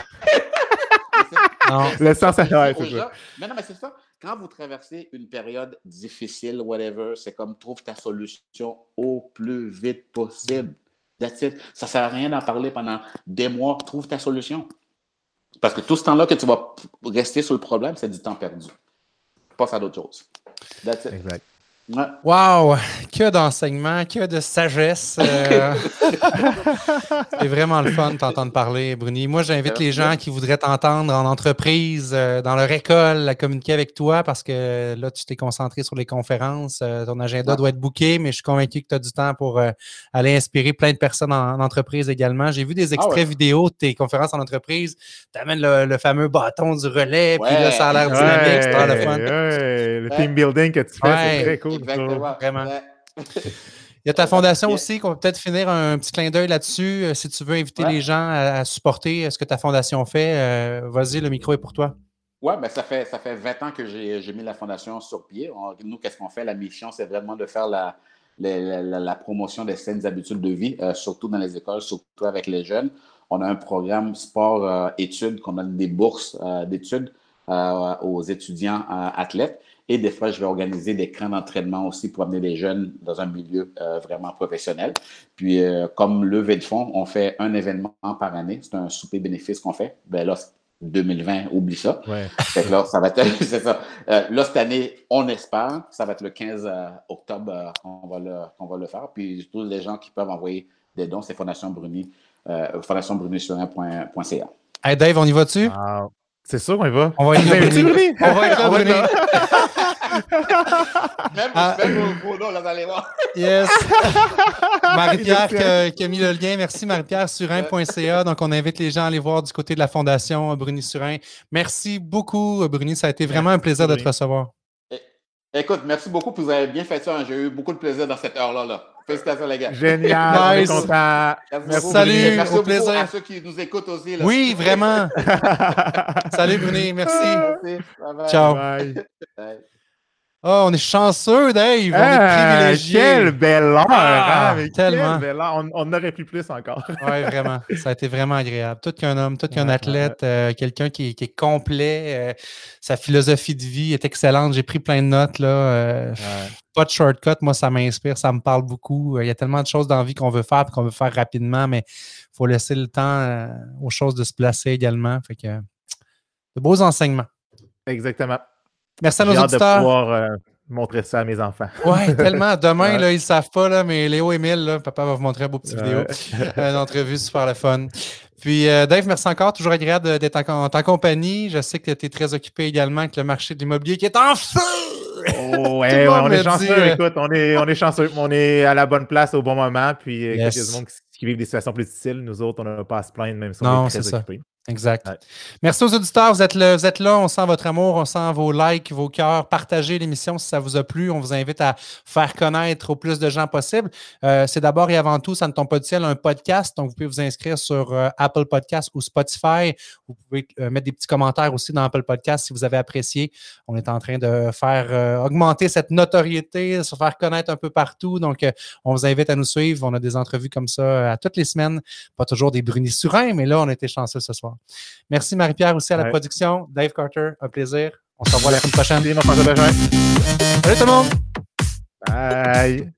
ah. non, le sens, c'est Mais non, mais c'est ça. Quand vous traversez une période difficile, whatever, c'est comme trouve ta solution au plus vite possible. That's it. Ça ne sert à rien d'en parler pendant des mois. Trouve ta solution. Parce que tout ce temps-là que tu vas rester sur le problème, c'est du temps perdu passe à d'autres choses. That's it. Exact. Wow! Que d'enseignement, que de sagesse. Euh. c'est vraiment le fun de t'entendre parler, Bruni. Moi, j'invite les gens qui voudraient t'entendre en entreprise, euh, dans leur école, à communiquer avec toi parce que là, tu t'es concentré sur les conférences. Euh, ton agenda doit être booké, mais je suis convaincu que tu as du temps pour aller inspirer plein de personnes en, entreprise également. J'ai vu des ah extraits vidéo de tes conférences en entreprise. Tu amènes le, fameux bâton du relais, puis là, ça a l'air dynamique, c'est le fun. le team building que tu fais, c'est très cool. Exactement. Vraiment. Il y a ta fondation aussi, qu'on va peut-être finir un petit clin d'œil là-dessus. Euh, si tu veux inviter les gens à, supporter ce que ta fondation fait, euh, vas-y, le micro est pour toi. Oui, ben ça, fait, ça fait 20 ans que j'ai mis la fondation sur pied. nous, qu'est-ce qu'on fait? La mission, c'est vraiment de faire la, la, promotion des saines habitudes de vie, euh, surtout dans les écoles, surtout avec les jeunes. On a un programme sport-études, qu'on donne des bourses d'études aux étudiants athlètes. Et des fois, je vais organiser des camps d'entraînement aussi pour amener les jeunes dans un milieu euh, vraiment professionnel. Puis, euh, comme levée de fonds, on fait un événement par année. C'est un souper bénéfice qu'on fait. Ben là, 2020, oublie ça. Ouais. là, ça va être, c'est ça. Euh, là, cette année, on espère, ça va être le 15 octobre qu'on va, le, qu'on va le faire. Puis, tous les gens qui peuvent envoyer des dons, c'est Fondation Bruni, fondationbruni.ca. Hey Dave, on y va-tu? C'est sûr qu'on y va. On va y va, On va y va, Bruni. Même, ah. même au là, vous allez voir. Yes. Marie-Pierre qui, a mis le lien. Merci, Marie-Pierre, surin.ca. Donc, on invite les gens à aller voir du côté de la Fondation Bruni Surin. Merci beaucoup, Bruni. Ça a été vraiment un plaisir de te recevoir. Eh, écoute, merci beaucoup. Vous avez bien fait ça. J'ai eu beaucoup de plaisir dans cette heure-là. Là. Félicitations, les gars. Génial. Nice. Merci, Salut, merci au plaisir. à ceux qui nous écoutent aussi. Là. Oui, vraiment. Salut, Bruni. Merci. merci. Ciao. Bye. Bye. Oh, on est chanceux, Dave! On est ah, privilégiés! Quelle belle heure! Ah, hein, tellement! Belle heure. On, on, aurait pu plus encore. oui, vraiment. Ça a été vraiment agréable. Tout qu'un homme, tout qu'un athlète, euh, quelqu'un qui, qui, est complet. Euh, sa philosophie de vie est excellente. J'ai pris plein de notes. Là, euh, Pas de shortcut. Moi, ça m'inspire. Ça me parle beaucoup. Il y a tellement de choses dans la vie qu'on veut faire et qu'on veut faire rapidement, mais il faut laisser le temps aux choses de se placer également. Fait que, de beaux enseignements. Exactement. Merci à nos auditeurs. De pouvoir, euh, montrer ça à mes enfants. Ouais, tellement. Demain, là, ils ne savent pas, là, mais Léo et Emile, papa va vous montrer un beau petit vidéo. Une entrevue super le fun. Puis, euh, Dave, merci encore. Toujours agréable d'être en, ta compagnie. Je sais que tu es très occupé également avec le marché de l'immobilier qui est en feu! Oh, ouais, on est chanceux. Euh, écoute, on est, on est chanceux. On est à la bonne place au bon moment. Puis, il y a des gens qui, vivent des situations plus difficiles. Nous autres, on n'a pas à se plaindre, même si on est très occupés. Exact. Merci aux auditeurs. Vous êtes, là, vous êtes là. On sent votre amour. On sent vos likes, vos cœurs. Partagez l'émission si ça vous a plu. On vous invite à faire connaître au plus de gens possible. Euh, c'est d'abord et avant tout, ça ne tombe pas du ciel, un podcast. Donc, vous pouvez vous inscrire sur euh, Apple Podcast ou Spotify. Vous pouvez euh, mettre des petits commentaires aussi dans Apple Podcast si vous avez apprécié. On est en train de faire augmenter cette notoriété, se faire connaître un peu partout. Donc, on vous invite à nous suivre. On a des entrevues comme ça à toutes les semaines. Pas toujours des brunis surins, mais là, on a été chanceux ce soir. Merci Marie-Pierre aussi à la production. Dave Carter, un plaisir. On se revoit la semaine prochaine. Salut tout le monde. Bye.